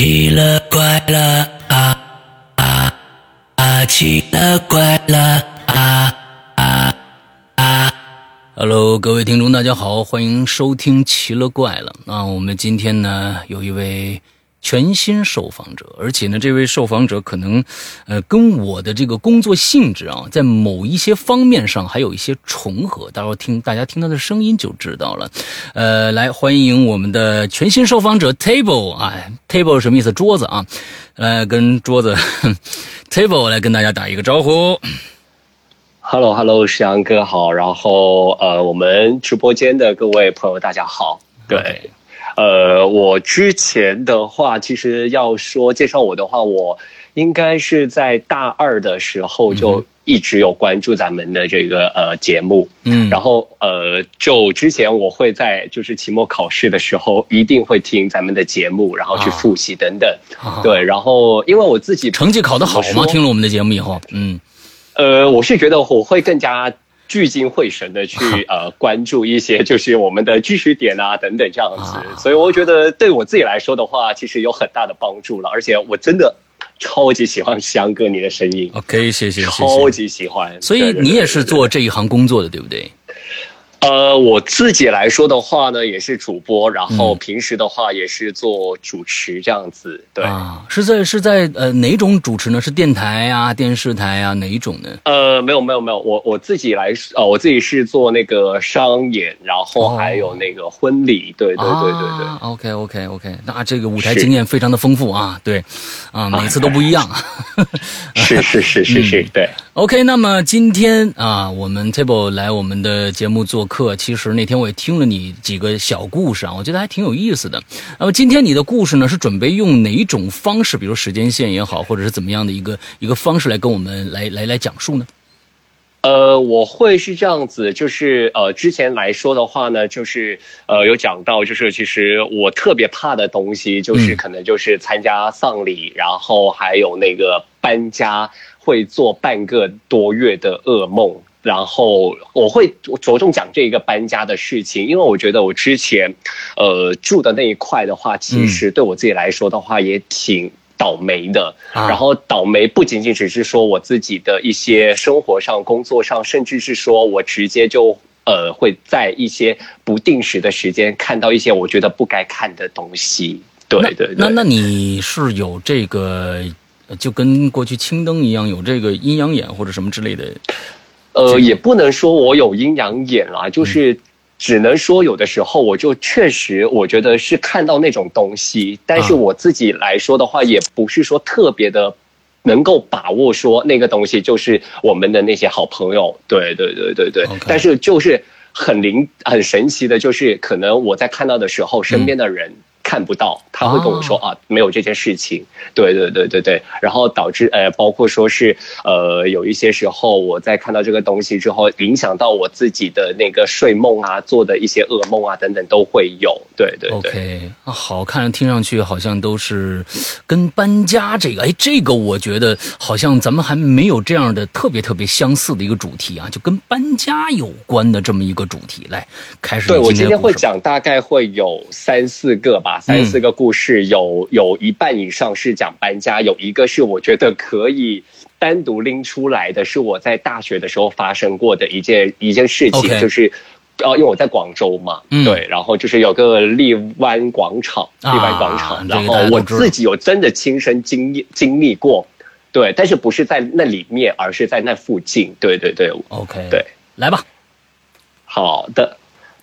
奇了怪了啊啊啊！奇了怪了啊啊啊！Hello，各位听众，大家好，欢迎收听《奇了怪了》那！我们今天呢有一位。全新受访者，而且呢，这位受访者可能，呃，跟我的这个工作性质啊，在某一些方面上还有一些重合。待会儿听大家听他的声音就知道了。呃，来欢迎我们的全新受访者 Table 啊，Table 什么意思？桌子啊，来跟桌子 Table 来跟大家打一个招呼。Hello，Hello，石阳哥好。然后呃，我们直播间的各位朋友大家好。对。呃，我之前的话，其实要说介绍我的话，我应该是在大二的时候就一直有关注咱们的这个呃节目，嗯，然后呃，就之前我会在就是期末考试的时候一定会听咱们的节目，然后去复习等等，对，然后因为我自己成绩考得好吗？听了我们的节目以后，嗯，呃，我是觉得我会更加。聚精会神的去 呃关注一些 就是我们的知识点啊等等这样子，所以我觉得对我自己来说的话，其实有很大的帮助了。而且我真的超级喜欢香哥你的声音，OK，谢谢，超级喜欢。所以你也是做这一行工作的，对不对？呃，我自己来说的话呢，也是主播，然后平时的话也是做主持这样子。对啊，是在是在呃哪种主持呢？是电台啊、电视台啊哪一种呢？呃，没有没有没有，我我自己来呃，我自己是做那个商演，然后还有那个婚礼。对对对对对。OK OK OK，那这个舞台经验非常的丰富啊，对，啊每次都不一样。是是是是是，对。OK，那么今天啊，我们 Table 来我们的节目做。客其实那天我也听了你几个小故事啊，我觉得还挺有意思的。那么今天你的故事呢，是准备用哪种方式，比如时间线也好，或者是怎么样的一个一个方式来跟我们来来来讲述呢？呃，我会是这样子，就是呃，之前来说的话呢，就是呃，有讲到，就是其实我特别怕的东西，就是可能就是参加丧礼，然后还有那个搬家，会做半个多月的噩梦。然后我会着重讲这一个搬家的事情，因为我觉得我之前，呃，住的那一块的话，其实对我自己来说的话也挺倒霉的。然后倒霉不仅仅只是说我自己的一些生活上、工作上，甚至是说我直接就呃会在一些不定时的时间看到一些我觉得不该看的东西。对对对。那那你是有这个，就跟过去青灯一样，有这个阴阳眼或者什么之类的？呃，也不能说我有阴阳眼啦，就是只能说有的时候我就确实我觉得是看到那种东西，但是我自己来说的话，也不是说特别的能够把握说那个东西就是我们的那些好朋友，对对对对对，但是就是很灵很神奇的，就是可能我在看到的时候，身边的人。看不到，他会跟我说啊，没有这件事情。对对对对对，然后导致呃，包括说是呃，有一些时候我在看到这个东西之后，影响到我自己的那个睡梦啊，做的一些噩梦啊等等都会有。对对对。OK，好看，听上去好像都是跟搬家这个，哎，这个我觉得好像咱们还没有这样的特别特别相似的一个主题啊，就跟搬家有关的这么一个主题。来，开始。对我今天会讲，大概会有三四个吧。三四个故事，有有一半以上是讲搬家，有一个是我觉得可以单独拎出来的，是我在大学的时候发生过的一件一件事情，就是哦，因为我在广州嘛，对，然后就是有个荔湾广场，荔湾广场，然后我自己有真的亲身经历经历过，对，但是不是在那里面，而是在那附近，对对对，OK，对，来吧，好的，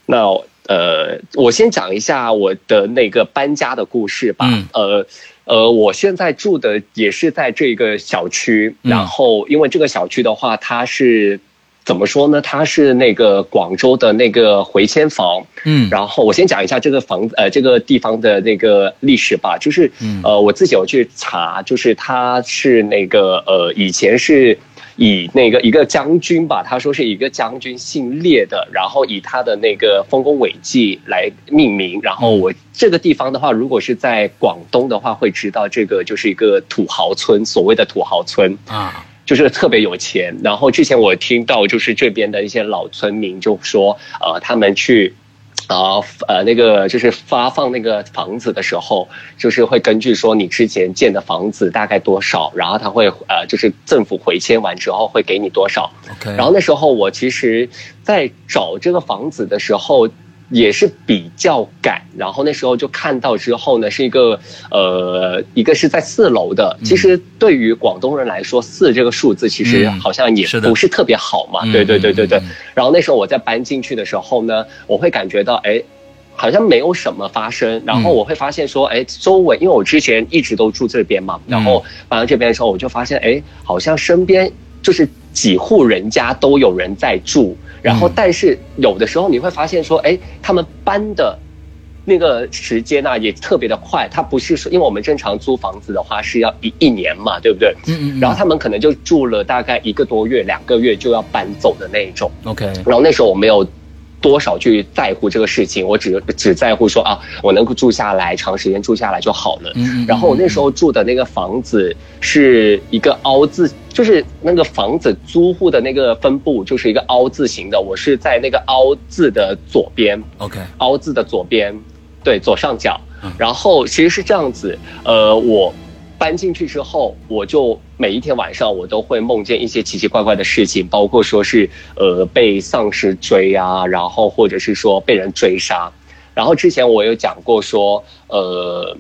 那。呃，我先讲一下我的那个搬家的故事吧。呃，呃，我现在住的也是在这个小区，然后因为这个小区的话，它是怎么说呢？它是那个广州的那个回迁房。嗯，然后我先讲一下这个房呃这个地方的那个历史吧。就是呃，我自己有去查，就是它是那个呃以前是。以那个一个将军吧，他说是一个将军姓列的，然后以他的那个丰功伟绩来命名。然后我这个地方的话，如果是在广东的话，会知道这个就是一个土豪村，所谓的土豪村啊，就是特别有钱。然后之前我听到就是这边的一些老村民就说，呃，他们去。啊，呃，那个就是发放那个房子的时候，就是会根据说你之前建的房子大概多少，然后他会呃，就是政府回迁完之后会给你多少。OK。然后那时候我其实，在找这个房子的时候。也是比较赶，然后那时候就看到之后呢，是一个呃，一个是在四楼的。其实对于广东人来说，四这个数字其实好像也不是特别好嘛。对对对对对。然后那时候我在搬进去的时候呢，我会感觉到哎，好像没有什么发生。然后我会发现说，哎，周围因为我之前一直都住这边嘛，然后搬到这边的时候，我就发现哎，好像身边就是几户人家都有人在住。然后，但是有的时候你会发现说，哎，他们搬的那个时间呢也特别的快。他不是说，因为我们正常租房子的话是要一一年嘛，对不对？嗯嗯。然后他们可能就住了大概一个多月、两个月就要搬走的那一种。OK。然后那时候我没有。多少去在乎这个事情？我只只在乎说啊，我能够住下来，长时间住下来就好了。嗯然后我那时候住的那个房子是一个凹字，就是那个房子租户的那个分布就是一个凹字形的。我是在那个凹字的左边。OK。凹字的左边，对，左上角。然后其实是这样子，呃，我。搬进去之后，我就每一天晚上我都会梦见一些奇奇怪怪的事情，包括说是呃被丧尸追啊，然后或者是说被人追杀。然后之前我有讲过说，呃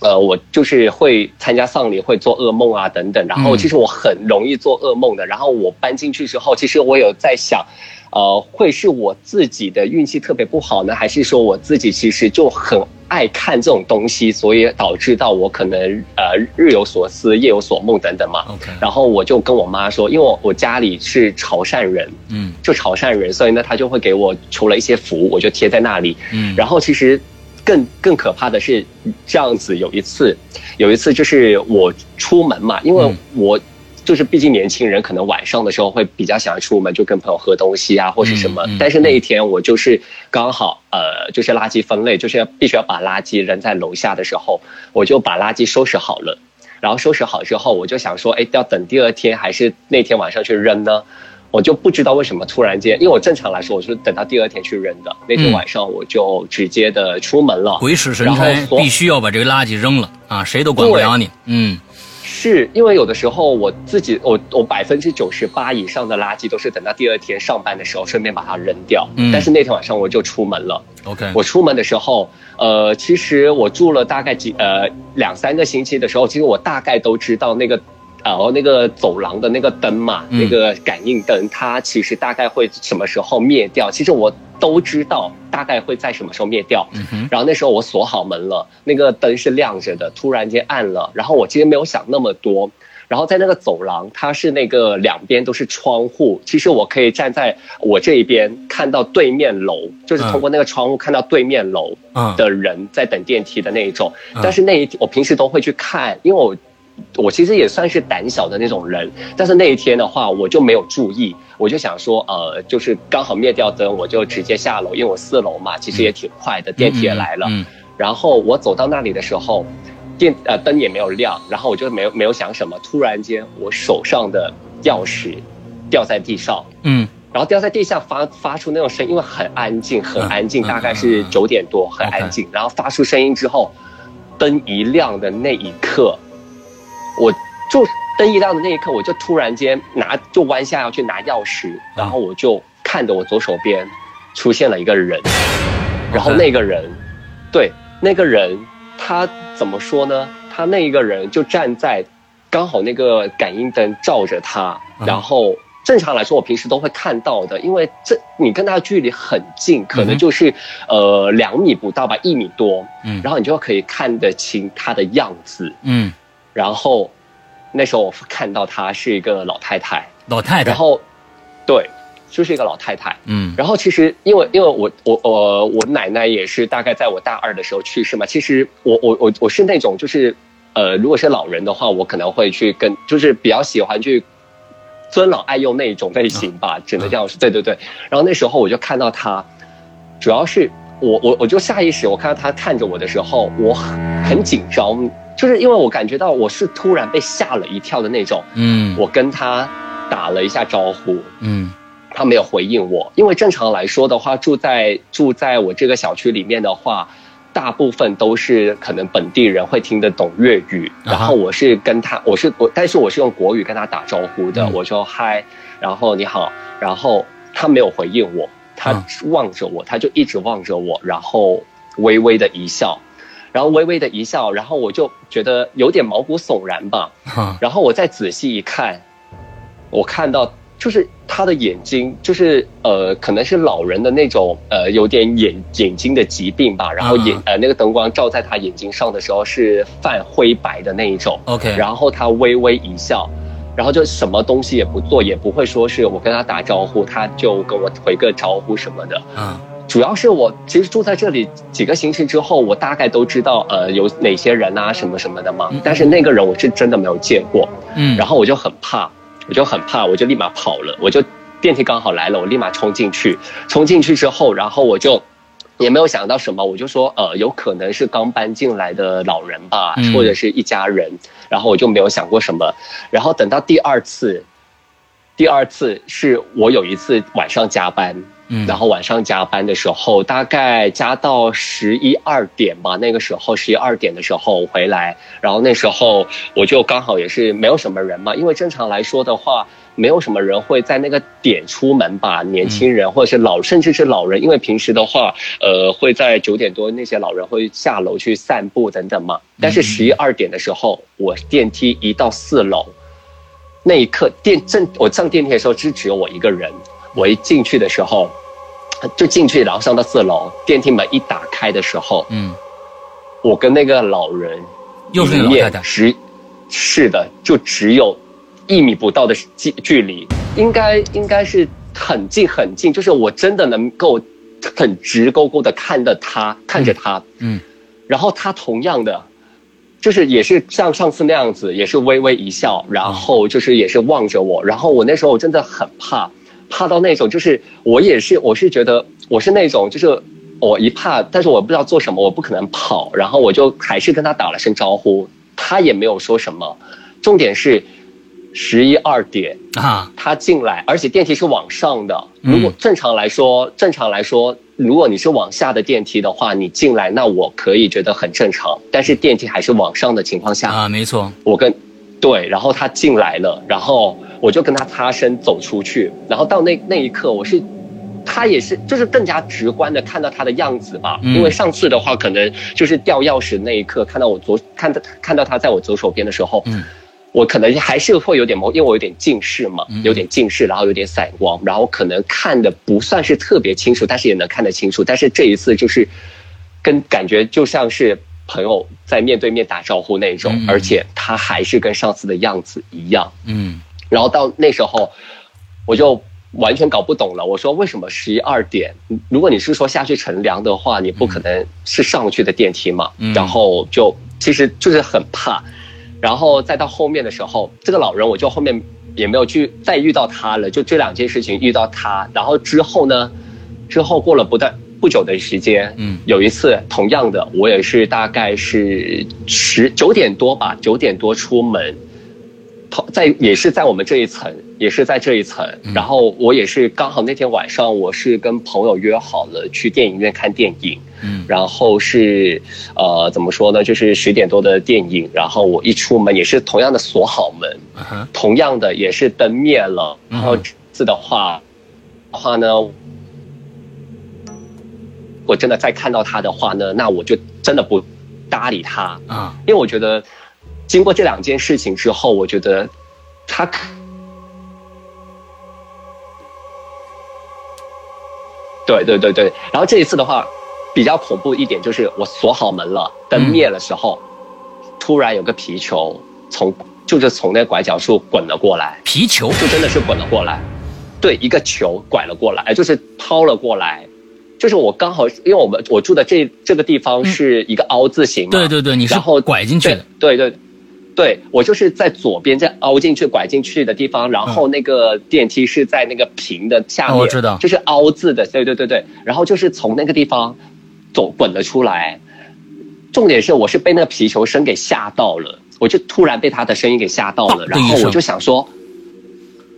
呃，我就是会参加丧礼会做噩梦啊等等。然后其实我很容易做噩梦的。然后我搬进去之后，其实我有在想。呃，会是我自己的运气特别不好呢，还是说我自己其实就很爱看这种东西，所以导致到我可能呃日有所思，夜有所梦等等嘛。OK，然后我就跟我妈说，因为我我家里是潮汕人，嗯，就潮汕人，所以呢，他就会给我求了一些符，我就贴在那里。嗯，然后其实更更可怕的是这样子，有一次，有一次就是我出门嘛，因为我。就是，毕竟年轻人可能晚上的时候会比较想要出门，就跟朋友喝东西啊，或是什么。但是那一天我就是刚好，呃，就是垃圾分类，就是要必须要把垃圾扔在楼下的时候，我就把垃圾收拾好了。然后收拾好之后，我就想说，哎，要等第二天还是那天晚上去扔呢？我就不知道为什么突然间，因为我正常来说我是等到第二天去扔的。那天晚上我就直接的出门了，鬼使神差，必须要把这个垃圾扔了啊！谁都管不了你，嗯。是因为有的时候我自己，我我百分之九十八以上的垃圾都是等到第二天上班的时候顺便把它扔掉。嗯，但是那天晚上我就出门了。OK，我出门的时候，呃，其实我住了大概几呃两三个星期的时候，其实我大概都知道那个。然后那个走廊的那个灯嘛，那个感应灯，它其实大概会什么时候灭掉？其实我都知道大概会在什么时候灭掉。然后那时候我锁好门了，那个灯是亮着的，突然间暗了。然后我其实没有想那么多。然后在那个走廊，它是那个两边都是窗户，其实我可以站在我这一边看到对面楼，就是通过那个窗户看到对面楼的人在等电梯的那一种。但是那一我平时都会去看，因为我。我其实也算是胆小的那种人，但是那一天的话，我就没有注意，我就想说，呃，就是刚好灭掉灯，我就直接下楼，因为我四楼嘛，其实也挺快的，电梯也来了。然后我走到那里的时候，电呃灯也没有亮，然后我就没有没有想什么，突然间我手上的钥匙掉在地上，嗯，然后掉在地下发发出那种声音，因为很安静，很安静，大概是九点多，很安静，然后发出声音之后，灯一亮的那一刻。我就灯一亮的那一刻，我就突然间拿就弯下要去拿钥匙，然后我就看着我左手边出现了一个人，然后那个人，对那个人他怎么说呢？他那一个人就站在刚好那个感应灯照着他，然后正常来说我平时都会看到的，因为这你跟他距离很近，可能就是呃两米不到吧，一米多，嗯，然后你就可以看得清他的样子，嗯。然后，那时候我看到她是一个老太太，老太太。然后，对，就是一个老太太。嗯。然后其实，因为因为我我我我奶奶也是大概在我大二的时候去世嘛。其实我我我我是那种就是，呃，如果是老人的话，我可能会去跟，就是比较喜欢去尊老爱幼那一种类型吧，只能这样说。对对对。然后那时候我就看到她，主要是我我我就下意识我看到他看着我的时候，我很紧张。就是因为我感觉到我是突然被吓了一跳的那种，嗯，我跟他打了一下招呼，嗯，他没有回应我，因为正常来说的话，住在住在我这个小区里面的话，大部分都是可能本地人会听得懂粤语，然后我是跟他，我是我，但是我是用国语跟他打招呼的，我说嗨，然后你好，然后他没有回应我，他望着我，他就一直望着我，然后微微的一笑，然后微微的一笑，然后我就觉得有点毛骨悚然吧，然后我再仔细一看，我看到。就是他的眼睛，就是呃，可能是老人的那种呃，有点眼眼睛的疾病吧。然后眼呃，那个灯光照在他眼睛上的时候是泛灰白的那一种。OK。然后他微微一笑，然后就什么东西也不做，也不会说是我跟他打招呼，他就跟我回个招呼什么的。嗯。主要是我其实住在这里几个星期之后，我大概都知道呃有哪些人啊什么什么的嘛。但是那个人我是真的没有见过。嗯。然后我就很怕。我就很怕，我就立马跑了。我就电梯刚好来了，我立马冲进去。冲进去之后，然后我就也没有想到什么，我就说呃，有可能是刚搬进来的老人吧，或者是一家人。然后我就没有想过什么。然后等到第二次，第二次是我有一次晚上加班，然后晚上加班的时候，大概加到十一二点吧。那个时候十一二点的时候回来，然后那时候我就刚好也是没有什么人嘛，因为正常来说的话，没有什么人会在那个点出门吧，年轻人或者是老，甚至是老人，因为平时的话，呃，会在九点多那些老人会下楼去散步等等嘛。但是十一二点的时候，我电梯一到四楼。那一刻，电正我上电梯的时候，是只有我一个人。我一进去的时候，就进去，然后上到四楼，电梯门一打开的时候，嗯，我跟那个老人，又是老太太，是是的，就只有一米不到的距距离，应该应该是很近很近，就是我真的能够很直勾勾的看着他，看着他，嗯，然后他同样的。就是也是像上次那样子，也是微微一笑，然后就是也是望着我，然后我那时候真的很怕，怕到那种就是我也是我是觉得我是那种就是我一怕，但是我不知道做什么，我不可能跑，然后我就还是跟他打了声招呼，他也没有说什么，重点是。十一二点啊，他进来，而且电梯是往上的。如果正常来说，正常来说，如果你是往下的电梯的话，你进来，那我可以觉得很正常。但是电梯还是往上的情况下啊，没错。我跟对，然后他进来了，然后我就跟他擦身走出去。然后到那那一刻，我是他也是，就是更加直观的看到他的样子吧。因为上次的话，可能就是掉钥匙那一刻，看到我左看到看到他在我左手边的时候，嗯。我可能还是会有点模，因为我有点近视嘛，有点近视，然后有点散光，然后可能看的不算是特别清楚，但是也能看得清楚。但是这一次就是，跟感觉就像是朋友在面对面打招呼那种，而且他还是跟上次的样子一样。嗯，然后到那时候，我就完全搞不懂了。我说为什么十一二点？如果你是说下去乘凉的话，你不可能是上去的电梯嘛？然后就其实就是很怕。然后再到后面的时候，这个老人我就后面也没有去再遇到他了，就这两件事情遇到他。然后之后呢，之后过了不但不久的时间，嗯，有一次同样的，我也是大概是十九点多吧，九点多出门。同在也是在我们这一层，也是在这一层。然后我也是刚好那天晚上，我是跟朋友约好了去电影院看电影。嗯，然后是呃怎么说呢？就是十点多的电影。然后我一出门也是同样的锁好门，同样的也是灯灭了。然后这次的话，话呢，我真的再看到他的话呢，那我就真的不搭理他啊，因为我觉得。经过这两件事情之后，我觉得他，对对对对。然后这一次的话，比较恐怖一点就是我锁好门了，灯灭的时候，突然有个皮球从就是从那拐角处滚了过来，皮球就真的是滚了过来，对，一个球拐了过来，哎，就是抛了过来。就是我刚好，因为我们我住的这这个地方是一个凹字形嘛，对对对，你是拐进去的，对对。对我就是在左边，在凹进去、拐进去的地方，然后那个电梯是在那个平的下面，我知道，就是凹字的，对对对对。然后就是从那个地方走滚了出来。重点是我是被那个皮球声给吓到了，我就突然被他的声音给吓到了，然后我就想说，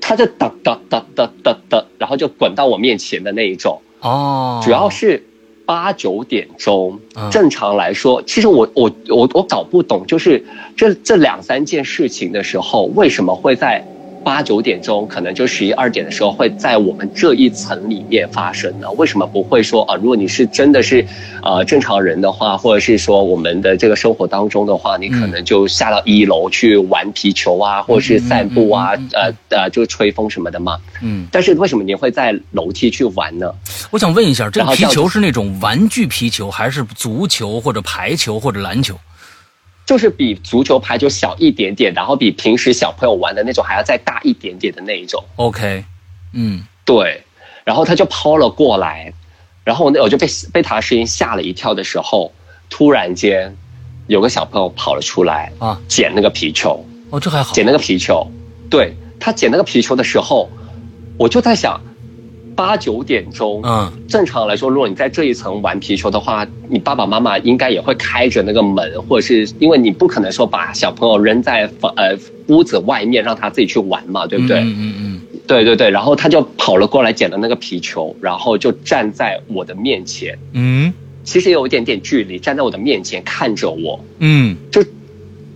他就哒哒哒哒哒哒，然后。后就滚到我面前的那一种。哦，主要是八九点钟，正常来说，其实我我我我搞不懂，就是这这两三件事情的时候，为什么会在？八九点钟，可能就十一二点的时候，会在我们这一层里面发生呢？为什么不会说啊？如果你是真的是，呃，正常人的话，或者是说我们的这个生活当中的话，你可能就下到一楼去玩皮球啊，或者是散步啊，呃呃，就吹风什么的嘛。嗯。但是为什么你会在楼梯去玩呢？我想问一下，这个皮球是那种玩具皮球，还是足球或者排球或者篮球？就是比足球、排球小一点点，然后比平时小朋友玩的那种还要再大一点点的那一种。OK，嗯，对。然后他就抛了过来，然后我那我就被被他的声音吓了一跳的时候，突然间有个小朋友跑了出来啊，捡那个皮球。哦，这还好。捡那个皮球，对他捡那个皮球的时候，我就在想。八九点钟，嗯，正常来说，如果你在这一层玩皮球的话，你爸爸妈妈应该也会开着那个门，或者是因为你不可能说把小朋友扔在房呃屋子外面让他自己去玩嘛，对不对？嗯嗯嗯，对对对，然后他就跑了过来捡了那个皮球，然后就站在我的面前，嗯，其实有一点点距离，站在我的面前看着我，嗯，就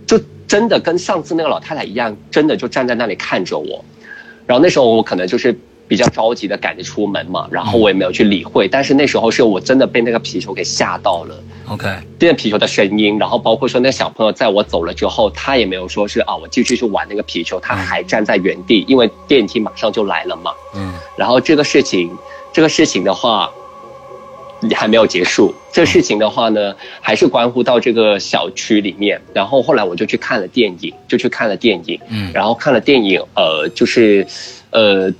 就真的跟上次那个老太太一样，真的就站在那里看着我，然后那时候我可能就是。比较着急的赶着出门嘛，然后我也没有去理会。但是那时候是我真的被那个皮球给吓到了。OK，这个皮球的声音，然后包括说那小朋友在我走了之后，他也没有说是啊，我继续去玩那个皮球，他还站在原地，因为电梯马上就来了嘛。嗯。然后这个事情，这个事情的话，还没有结束。这个事情的话呢，还是关乎到这个小区里面。然后后来我就去看了电影，就去看了电影。嗯。然后看了电影，呃，就是，呃。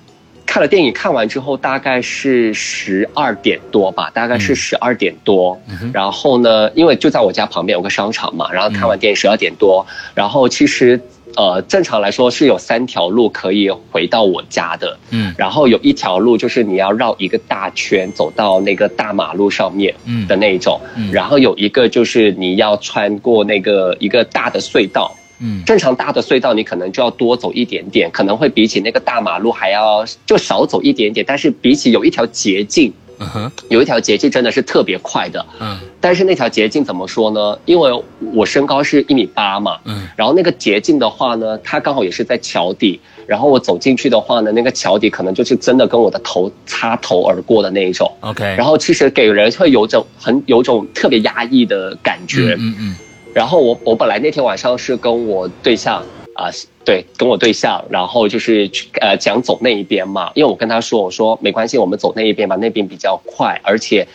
看了电影，看完之后大概是十二点多吧，大概是十二点多。然后呢，因为就在我家旁边有个商场嘛，然后看完电影十二点多，然后其实呃正常来说是有三条路可以回到我家的。嗯，然后有一条路就是你要绕一个大圈走到那个大马路上面的那一种，嗯然后有一个就是你要穿过那个一个大的隧道。嗯，正常大的隧道你可能就要多走一点点，可能会比起那个大马路还要就少走一点点，但是比起有一条捷径，嗯哼，有一条捷径真的是特别快的，嗯，但是那条捷径怎么说呢？因为我身高是一米八嘛，嗯，然后那个捷径的话呢，它刚好也是在桥底，然后我走进去的话呢，那个桥底可能就是真的跟我的头擦头而过的那一种，OK，然后其实给人会有种很有种特别压抑的感觉，嗯嗯。然后我我本来那天晚上是跟我对象啊，对，跟我对象，然后就是去呃讲走那一边嘛，因为我跟他说，我说没关系，我们走那一边吧，那边比较快，而且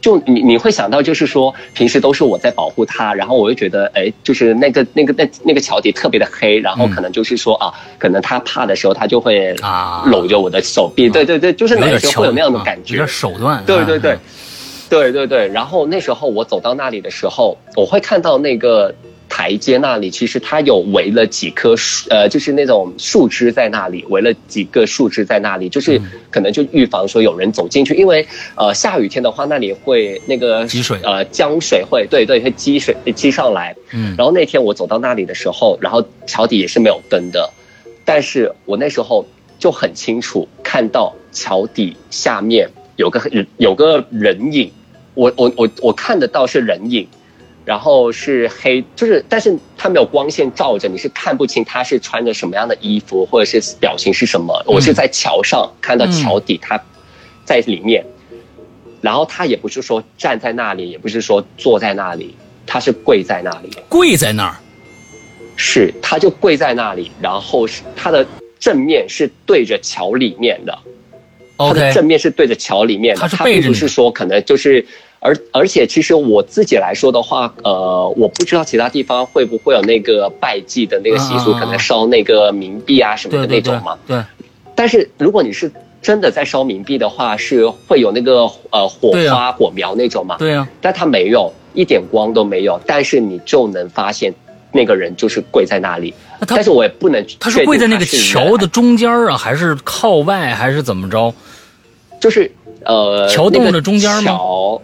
就你你会想到就是说平时都是我在保护他，然后我就觉得哎，就是那个那个那那个桥底特别的黑，然后可能就是说啊，可能他怕的时候他就会啊。搂着我的手臂，对对对，就是那时候会有那样的感觉，有点手段，对对对。对对对，然后那时候我走到那里的时候，我会看到那个台阶那里，其实它有围了几棵树，呃，就是那种树枝在那里，围了几个树枝在那里，就是可能就预防说有人走进去，因为呃下雨天的话，那里会那个积水，呃江水会，对对，会积水积上来。嗯，然后那天我走到那里的时候，然后桥底也是没有灯的，但是我那时候就很清楚看到桥底下面有个有个人影。我我我我看得到是人影，然后是黑，就是但是它没有光线照着，你是看不清他是穿着什么样的衣服或者是表情是什么。我是在桥上看到桥底他在里面，然后他也不是说站在那里，也不是说坐在那里，他是跪在那里，跪在那儿，是他就跪在那里，然后是他的正面是对着桥里面的。它的正面是对着桥里面，它并不是说可能就是，而而且其实我自己来说的话，呃，我不知道其他地方会不会有那个拜祭的那个习俗，可能烧那个冥币啊什么的那种嘛。对。但是如果你是真的在烧冥币的话，是会有那个呃火花火苗那种嘛？对啊。但它没有一点光都没有，但是你就能发现那个人就是跪在那里。但是我也不能，他是跪在那个桥的中间啊，还是靠外，还是怎么着？就是呃，桥洞桥的中间吗？桥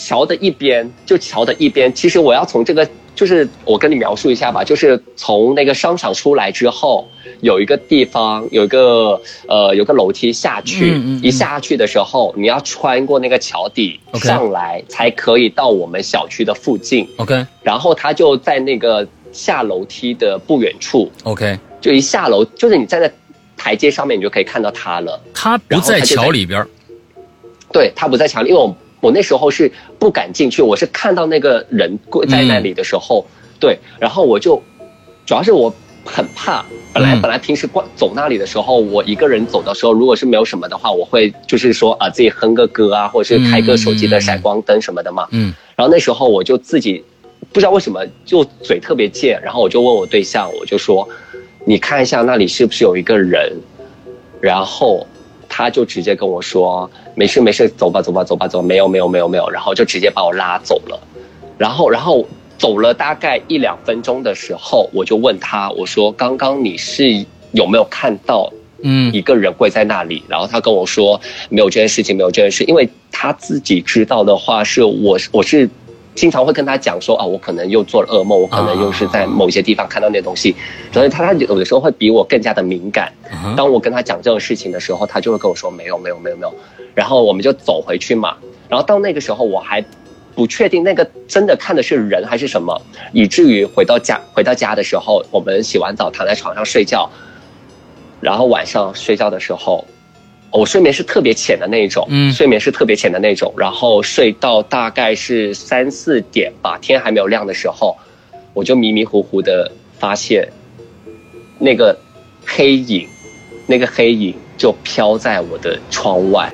桥的一边，就桥的一边。其实我要从这个就是我跟你描述一下吧，就是从那个商场出来之后，有一个地方有一个呃有个楼梯下去，一下去的时候你要穿过那个桥底上来，才可以到我们小区的附近。OK，然后他就在那个下楼梯的不远处。OK，就一下楼，就是你站在台阶上面，你就可以看到他了。他不在桥里边。对他不在墙里，因为我我那时候是不敢进去，我是看到那个人跪在那里的时候，对，然后我就，主要是我很怕，本来本来平时逛走那里的时候，我一个人走的时候，如果是没有什么的话，我会就是说啊自己哼个歌啊，或者是开个手机的闪光灯什么的嘛，嗯，然后那时候我就自己不知道为什么就嘴特别贱，然后我就问我对象，我就说，你看一下那里是不是有一个人，然后。他就直接跟我说：“没事没事，走吧走吧走吧走，没有没有没有没有。”然后就直接把我拉走了。然后然后走了大概一两分钟的时候，我就问他：“我说刚刚你是有没有看到嗯一个人跪在那里？”然后他跟我说：“没有这件事情，没有这件事。”因为他自己知道的话是我我是。经常会跟他讲说啊，我可能又做了噩梦，我可能又是在某些地方看到那东西，所以他他有的时候会比我更加的敏感。当我跟他讲这种事情的时候，他就会跟我说没有没有没有没有，然后我们就走回去嘛。然后到那个时候我还不确定那个真的看的是人还是什么，以至于回到家回到家的时候，我们洗完澡躺在床上睡觉，然后晚上睡觉的时候。我睡眠是特别浅的那种，嗯，睡眠是特别浅的那种，然后睡到大概是三四点吧，天还没有亮的时候，我就迷迷糊糊的发现，那个黑影，那个黑影就飘在我的窗外，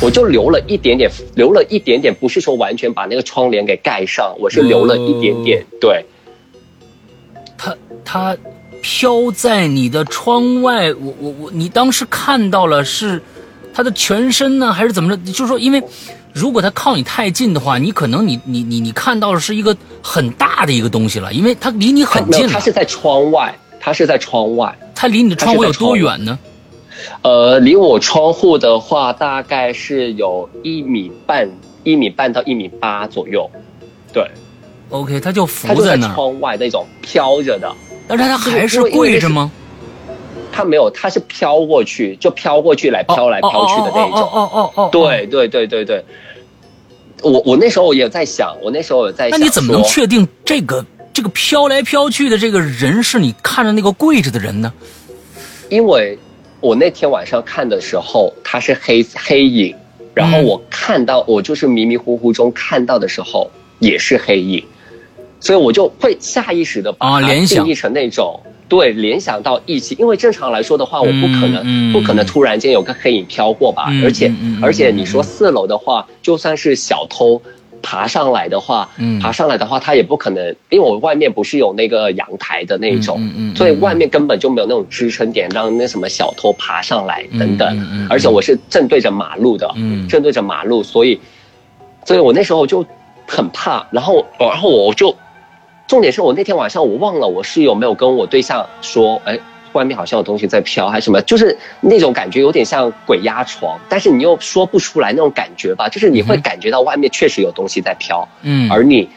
我就留了一点点，留了一点点，不是说完全把那个窗帘给盖上，我是留了一点点，对，它它。飘在你的窗外，我我我，你当时看到了是它的全身呢，还是怎么着？就是说，因为如果它靠你太近的话，你可能你你你你看到的是一个很大的一个东西了，因为它离你很近。它是在窗外，它是在窗外。它离你的窗户有多远呢？呃，离我窗户的话，大概是有一米半，一米半到一米八左右。对，OK，它就浮在那窗外那种飘着的。但是它还是跪着吗？他没有，它是飘过去，就飘过去来飘来飘去的那一种。哦哦哦，对对对对对。我我那时候也在想，我那时候也在想。那你怎么能确定这个这个飘来飘去的这个人是你看着那个跪着的人呢？因为我那天晚上看的时候，它是黑黑影，然后我看到我就是迷迷糊糊中看到的时候也是黑影。所以我就会下意识的把它定义成那种对联想到一起，因为正常来说的话，我不可能不可能突然间有个黑影飘过吧？而且而且你说四楼的话，就算是小偷爬上来的话，爬上来的话，他也不可能，因为我外面不是有那个阳台的那种，所以外面根本就没有那种支撑点让那什么小偷爬上来等等。而且我是正对着马路的，正对着马路，所以所以我那时候就很怕，然后然后我就。重点是我那天晚上我忘了我是有没有跟我对象说，哎，外面好像有东西在飘，还是什么，就是那种感觉有点像鬼压床，但是你又说不出来那种感觉吧，就是你会感觉到外面确实有东西在飘，嗯，而你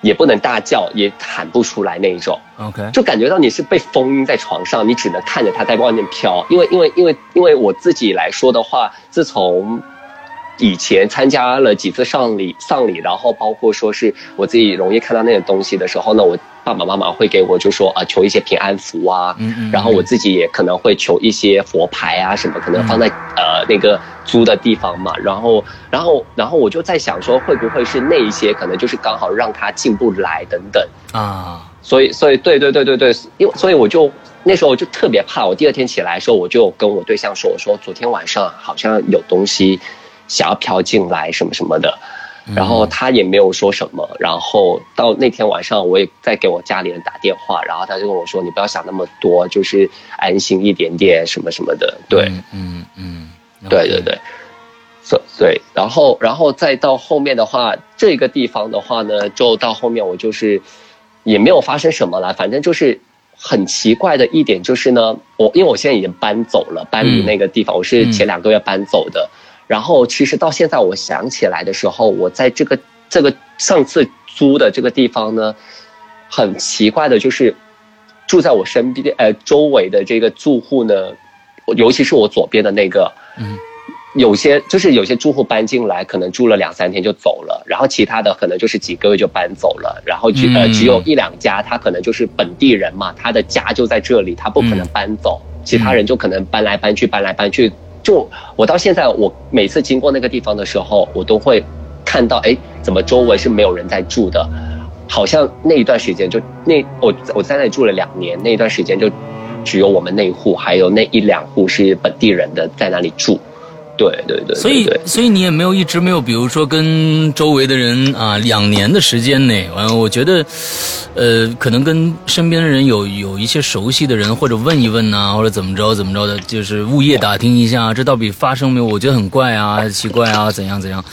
也不能大叫，也喊不出来那一种，OK，就感觉到你是被封印在床上，你只能看着它在外面飘，因为因为因为因为我自己来说的话，自从。以前参加了几次丧礼，丧礼，然后包括说是我自己容易看到那些东西的时候呢，我爸爸妈妈会给我就说啊，求一些平安符啊，然后我自己也可能会求一些佛牌啊什么，可能放在呃那个租的地方嘛，然后然后然后我就在想说，会不会是那一些可能就是刚好让他进不来等等啊，所以所以对对对对对，因为所以我就那时候我就特别怕，我第二天起来的时候我就跟我对象说，我说昨天晚上好像有东西。想要飘进来什么什么的，然后他也没有说什么。然后到那天晚上，我也在给我家里人打电话，然后他就跟我说：“你不要想那么多，就是安心一点点，什么什么的。”对，嗯嗯，对对对，所对。然后，然后再到后面的话，这个地方的话呢，就到后面我就是也没有发生什么了。反正就是很奇怪的一点就是呢，我因为我现在已经搬走了，搬离那个地方，我是前两个月搬走的。然后，其实到现在我想起来的时候，我在这个这个上次租的这个地方呢，很奇怪的就是，住在我身边呃周围的这个住户呢，尤其是我左边的那个，嗯。有些就是有些住户搬进来，可能住了两三天就走了，然后其他的可能就是几个月就搬走了，然后只呃只有一两家，他可能就是本地人嘛，他的家就在这里，他不可能搬走，其他人就可能搬来搬去，搬来搬去。就我到现在，我每次经过那个地方的时候，我都会看到，哎，怎么周围是没有人在住的？好像那一段时间就那我我在那里住了两年，那一段时间就只有我们那一户，还有那一两户是本地人的在那里住。对对对，所以所以你也没有一直没有，比如说跟周围的人啊，两年的时间内，完，我觉得，呃，可能跟身边的人有有一些熟悉的人，或者问一问呐，或者怎么着怎么着的，就是物业打听一下，这到底发生没有？我觉得很怪啊，奇怪啊，怎样怎样，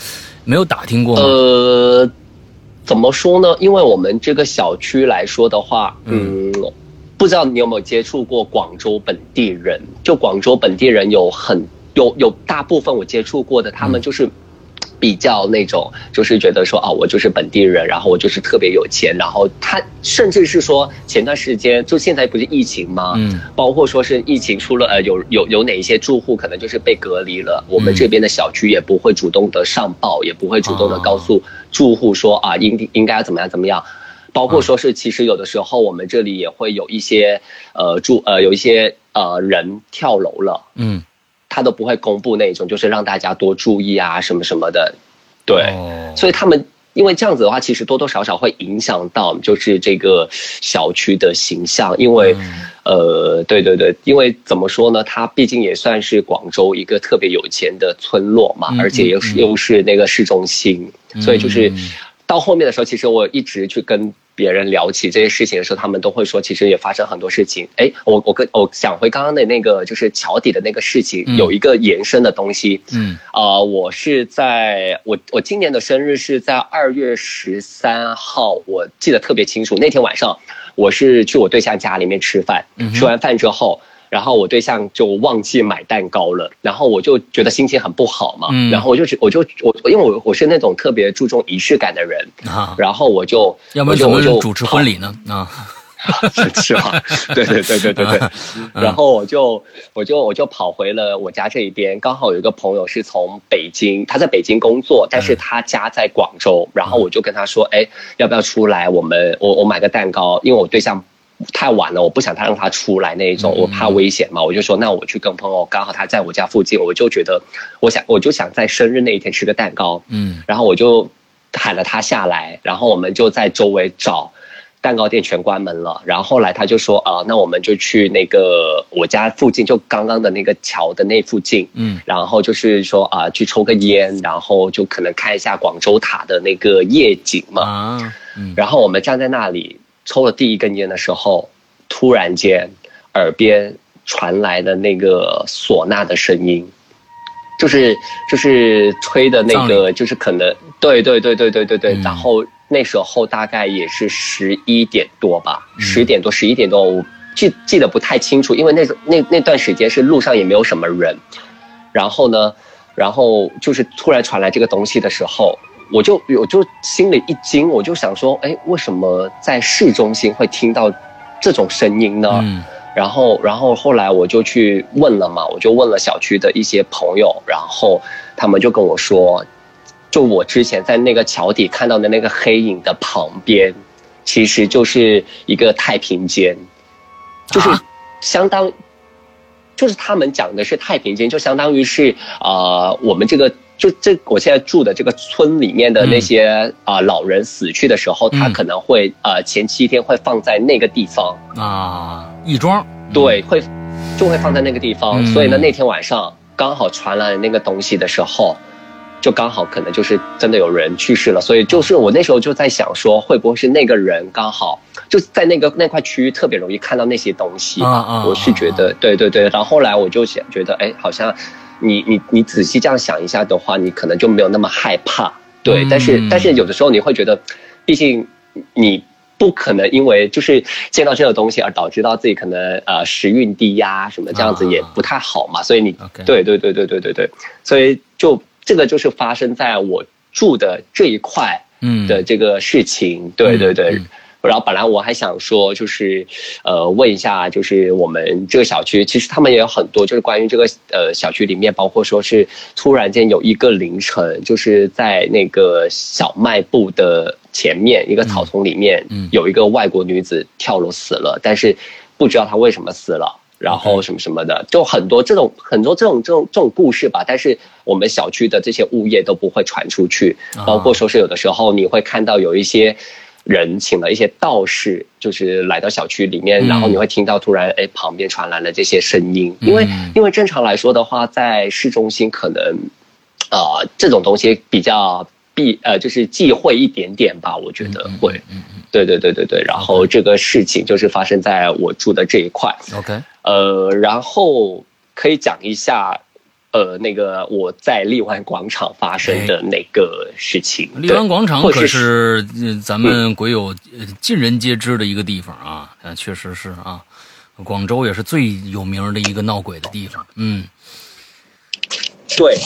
没有打听过吗？呃，怎么说呢？因为我们这个小区来说的话，嗯，不知道你有没有接触过广州本地人？就广州本地人有很。有有大部分我接触过的，他们就是比较那种，就是觉得说啊，我就是本地人，然后我就是特别有钱，然后他甚至是说前段时间就现在不是疫情吗？嗯，包括说是疫情出了呃有有有哪一些住户可能就是被隔离了，我们这边的小区也不会主动的上报，也不会主动的告诉住户说啊应应该怎么样怎么样，包括说是其实有的时候我们这里也会有一些呃住呃有一些呃人跳楼了，嗯。他都不会公布那种，就是让大家多注意啊，什么什么的，对，所以他们因为这样子的话，其实多多少少会影响到就是这个小区的形象，因为，呃，对对对，因为怎么说呢，它毕竟也算是广州一个特别有钱的村落嘛，而且又是又是那个市中心，所以就是到后面的时候，其实我一直去跟。别人聊起这些事情的时候，他们都会说，其实也发生很多事情。哎，我我跟我想回刚刚的那个，就是桥底的那个事情，有一个延伸的东西。嗯，啊，我是在我我今年的生日是在二月十三号，我记得特别清楚。那天晚上，我是去我对象家里面吃饭，吃完饭之后。然后我对象就忘记买蛋糕了，然后我就觉得心情很不好嘛，然后我就我就我因为我我是那种特别注重仪式感的人啊，然后我就要不怎么主持婚礼呢啊？是吧？对对对对对对，然后我就我就我就跑回了我家这一边，刚好有一个朋友是从北京，他在北京工作，但是他家在广州，然后我就跟他说，哎，要不要出来？我们我我买个蛋糕，因为我对象。太晚了，我不想他让他出来那一种，我怕危险嘛，我就说那我去跟朋友，刚好他在我家附近，我就觉得，我想我就想在生日那一天吃个蛋糕，嗯，然后我就喊了他下来，然后我们就在周围找蛋糕店，全关门了，然后后来他就说啊，那我们就去那个我家附近，就刚刚的那个桥的那附近，嗯，然后就是说啊，去抽个烟，然后就可能看一下广州塔的那个夜景嘛，啊，嗯，然后我们站在那里。抽了第一根烟的时候，突然间，耳边传来的那个唢呐的声音，就是就是吹的那个，就是可能对对对对对对对。然后那时候大概也是十一点多吧，十点多十一点多，我记记得不太清楚，因为那那那段时间是路上也没有什么人。然后呢，然后就是突然传来这个东西的时候。我就我就心里一惊，我就想说，哎，为什么在市中心会听到这种声音呢？嗯，然后然后后来我就去问了嘛，我就问了小区的一些朋友，然后他们就跟我说，就我之前在那个桥底看到的那个黑影的旁边，其实就是一个太平间，就是相当，就是他们讲的是太平间，就相当于是啊，我们这个。就这，我现在住的这个村里面的那些啊老人死去的时候，他可能会呃前七天会放在那个地方啊义庄，对，会就会放在那个地方。所以呢，那天晚上刚好传来那个东西的时候，就刚好可能就是真的有人去世了。所以就是我那时候就在想说，会不会是那个人刚好就在那个那块区域特别容易看到那些东西？啊啊，我是觉得对对对。然后后来我就想觉得，哎，好像。你你你仔细这样想一下的话，你可能就没有那么害怕，对。但是但是有的时候你会觉得，毕竟你不可能因为就是见到这个东西而导致到自己可能呃时运低呀什么这样子也不太好嘛。所以你对对对对对对对，所以就这个就是发生在我住的这一块的这个事情，对对对。然后本来我还想说，就是呃问一下，就是我们这个小区，其实他们也有很多，就是关于这个呃小区里面，包括说是突然间有一个凌晨，就是在那个小卖部的前面一个草丛里面，有一个外国女子跳楼死了，但是不知道她为什么死了，然后什么什么的，就很多这种很多这种这种这种故事吧。但是我们小区的这些物业都不会传出去，包括说是有的时候你会看到有一些。人请了一些道士，就是来到小区里面，然后你会听到突然哎旁边传来了这些声音，因为因为正常来说的话，在市中心可能，呃这种东西比较避呃就是忌讳一点点吧，我觉得会，对对对对对，然后这个事情就是发生在我住的这一块，OK，呃然后可以讲一下。呃，那个我在荔湾广场发生的那个事情，荔湾广场可是咱们国有尽人皆知的一个地方啊，嗯，确实是啊，广州也是最有名的一个闹鬼的地方，嗯，对，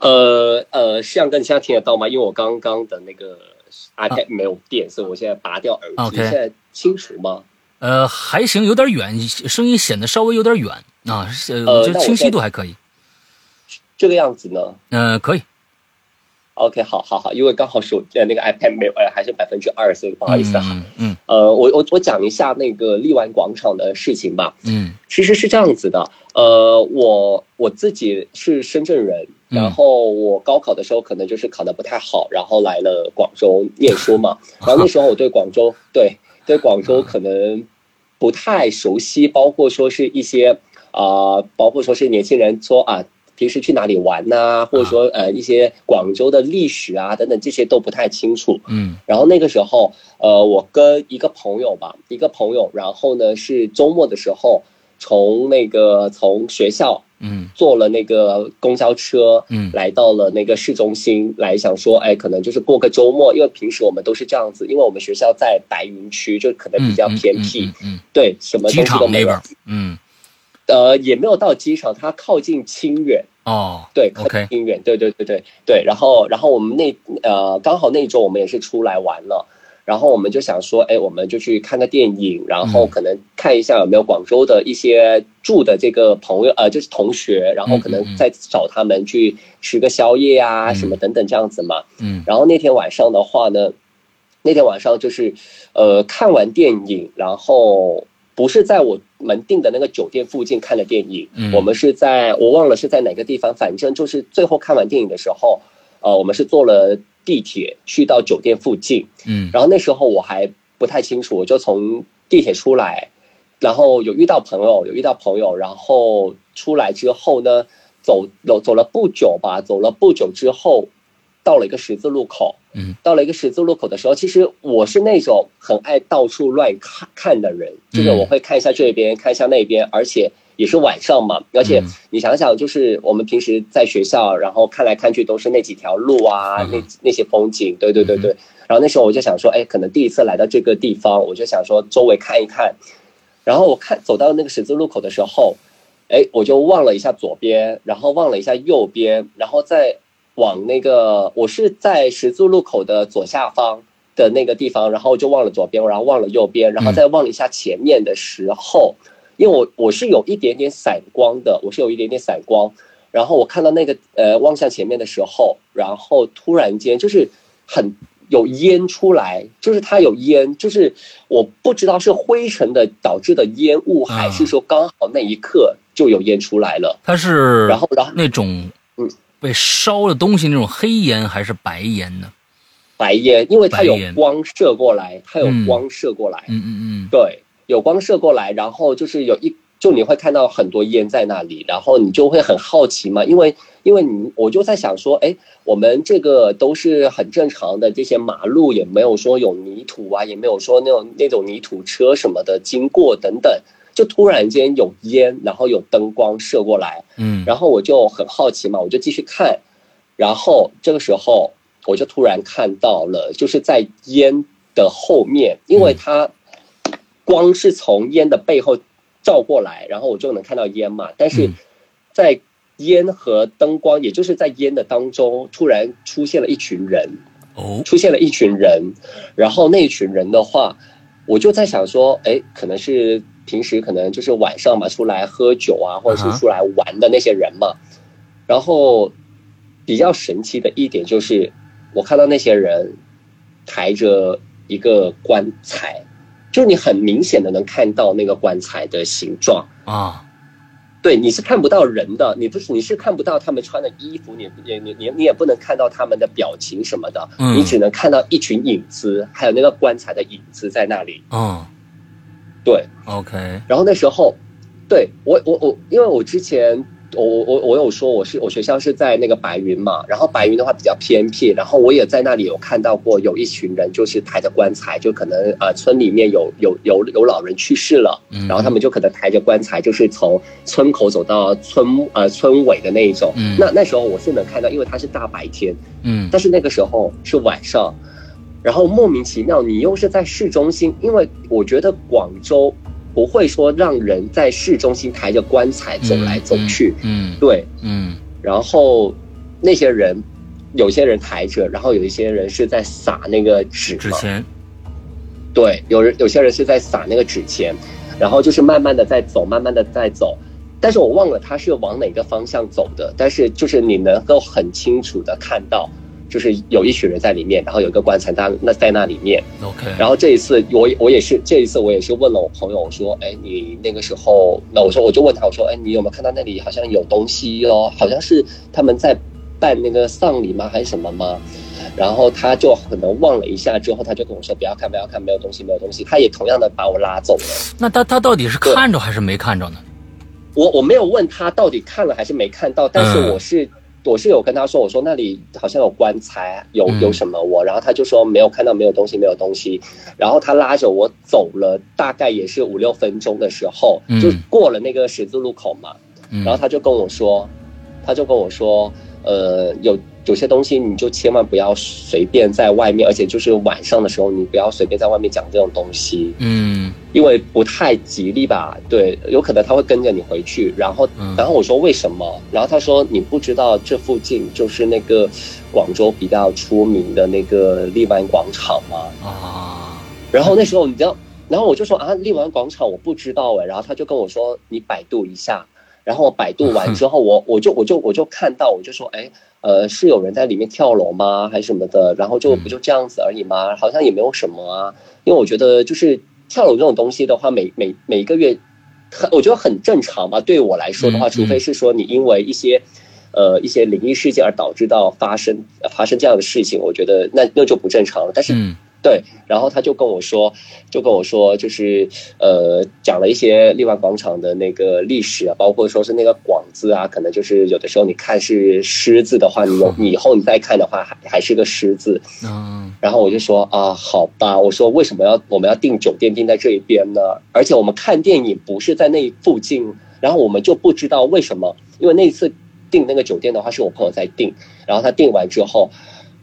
呃呃，像哥，你现在听得到吗？因为我刚刚的那个 iPad 没有电，所以我现在拔掉耳机，现在清楚吗？呃，还行，有点远，声音显得稍微有点远啊，呃，就清晰度还可以。这个样子呢？嗯，可以。OK，好，好，好，因为刚好手呃那个 iPad 没有，呃，还是百分之二，所以不好意思哈。嗯。呃，我我我讲一下那个荔湾广场的事情吧。嗯。其实是这样子的，呃，我我自己是深圳人，然后我高考的时候可能就是考的不太好，然后来了广州念书嘛。然后那时候我对广州，对对广州可能不太熟悉，包括说是一些啊，包括说是年轻人说啊。平时去哪里玩呐？或者说呃一些广州的历史啊等等这些都不太清楚。嗯，然后那个时候呃我跟一个朋友吧，一个朋友，然后呢是周末的时候从那个从学校嗯坐了那个公交车嗯来到了那个市中心来想说哎可能就是过个周末，因为平时我们都是这样子，因为我们学校在白云区，就可能比较偏僻。嗯，对，什么东西都没有。嗯。呃，也没有到机场，它靠近清远哦。对，靠近清远，对对对对对。然后，然后我们那呃，刚好那周我们也是出来玩了，然后我们就想说，哎，我们就去看个电影，然后可能看一下有没有广州的一些住的这个朋友，呃，就是同学，然后可能再找他们去吃个宵夜啊，什么等等这样子嘛。嗯。然后那天晚上的话呢，那天晚上就是呃，看完电影，然后。不是在我们订的那个酒店附近看的电影，我们是在我忘了是在哪个地方，反正就是最后看完电影的时候，呃，我们是坐了地铁去到酒店附近，嗯，然后那时候我还不太清楚，我就从地铁出来，然后有遇到朋友，有遇到朋友，然后出来之后呢，走走走了不久吧，走了不久之后，到了一个十字路口。嗯，到了一个十字路口的时候，其实我是那种很爱到处乱看看的人，就是我会看一下这边，看一下那边，而且也是晚上嘛。而且你想想，就是我们平时在学校，然后看来看去都是那几条路啊，那那些风景，对对对对。然后那时候我就想说，哎，可能第一次来到这个地方，我就想说周围看一看。然后我看走到那个十字路口的时候，哎，我就望了一下左边，然后望了一下右边，然后再。往那个，我是在十字路口的左下方的那个地方，然后就忘了左边，然后忘了右边，然后再望了一下前面的时候，因为我我是有一点点散光的，我是有一点点散光，然后我看到那个呃望向前面的时候，然后突然间就是很有烟出来，就是它有烟，就是我不知道是灰尘的导致的烟雾，还是说刚好那一刻就有烟出来了。它是然后然后那种嗯。被烧的东西那种黑烟还是白烟呢？白烟，因为它有光射过来，它有光射过来。嗯嗯嗯，对，有光射过来，然后就是有一，就你会看到很多烟在那里，然后你就会很好奇嘛，因为因为你我就在想说，哎，我们这个都是很正常的，这些马路也没有说有泥土啊，也没有说那种那种泥土车什么的经过等等。就突然间有烟，然后有灯光射过来，嗯，然后我就很好奇嘛，我就继续看，然后这个时候我就突然看到了，就是在烟的后面，因为它光是从烟的背后照过来，然后我就能看到烟嘛，但是在烟和灯光，也就是在烟的当中，突然出现了一群人，哦，出现了一群人，然后那一群人的话，我就在想说，哎，可能是平时可能就是晚上嘛，出来喝酒啊，或者是出来玩的那些人嘛。然后比较神奇的一点就是，我看到那些人抬着一个棺材，就是你很明显的能看到那个棺材的形状啊。对，你是看不到人的，你不是你是看不到他们穿的衣服，你你你你你也不能看到他们的表情什么的，你只能看到一群影子，还有那个棺材的影子在那里。嗯，对，OK。然后那时候，对我我我，因为我之前。我我我我有说我是我学校是在那个白云嘛，然后白云的话比较偏僻，然后我也在那里有看到过有一群人就是抬着棺材，就可能呃村里面有有有有老人去世了，然后他们就可能抬着棺材，就是从村口走到村呃村尾的那一种。那那时候我是能看到，因为它是大白天，嗯，但是那个时候是晚上，然后莫名其妙你又是在市中心，因为我觉得广州。不会说让人在市中心抬着棺材走来走去，嗯，对，嗯，然后那些人，有些人抬着，然后有一些人是在撒那个纸纸钱，对，有人有些人是在撒那个纸钱，然后就是慢慢的在走，慢慢的在走，但是我忘了他是往哪个方向走的，但是就是你能够很清楚的看到。就是有一群人在里面，然后有一个棺材，当那在那里面。OK。然后这一次，我我也是这一次，我也是问了我朋友，我说：“哎，你那个时候，那我说我就问他，我说：哎，你有没有看到那里好像有东西哦？好像是他们在办那个丧礼吗？还是什么吗？”然后他就可能望了一下，之后他就跟我说：“不要看，不要看，没有东西，没有东西。”他也同样的把我拉走了。那他他到底是看着还是没看着呢？我我没有问他到底看了还是没看到，但是我是。我是有跟他说，我说那里好像有棺材，有有什么我，然后他就说没有看到，没有东西，没有东西。然后他拉着我走了，大概也是五六分钟的时候，就过了那个十字路口嘛。然后他就跟我说，他就跟我说，呃，有。有些东西你就千万不要随便在外面，而且就是晚上的时候，你不要随便在外面讲这种东西，嗯，因为不太吉利吧？对，有可能他会跟着你回去。然后，然后我说为什么？然后他说你不知道这附近就是那个广州比较出名的那个荔湾广场吗？啊，然后那时候你知道，然后我就说啊，荔湾广场我不知道哎。然后他就跟我说你百度一下。然后我百度完之后，我我就我就我就看到，我就说哎。呃，是有人在里面跳楼吗？还是什么的？然后就不就这样子而已吗？好像也没有什么啊。因为我觉得就是跳楼这种东西的话，每每每一个月，很我觉得很正常吧。对我来说的话，除非是说你因为一些呃一些灵异事件而导致到发生发生这样的事情，我觉得那那就不正常了。但是。对，然后他就跟我说，就跟我说，就是呃，讲了一些荔湾广场的那个历史啊，包括说是那个“广”字啊，可能就是有的时候你看是“狮”字的话，你 你以后你再看的话，还还是个“狮”字。嗯。然后我就说啊，好吧，我说为什么要我们要订酒店订在这一边呢？而且我们看电影不是在那附近，然后我们就不知道为什么，因为那次订那个酒店的话是我朋友在订，然后他订完之后，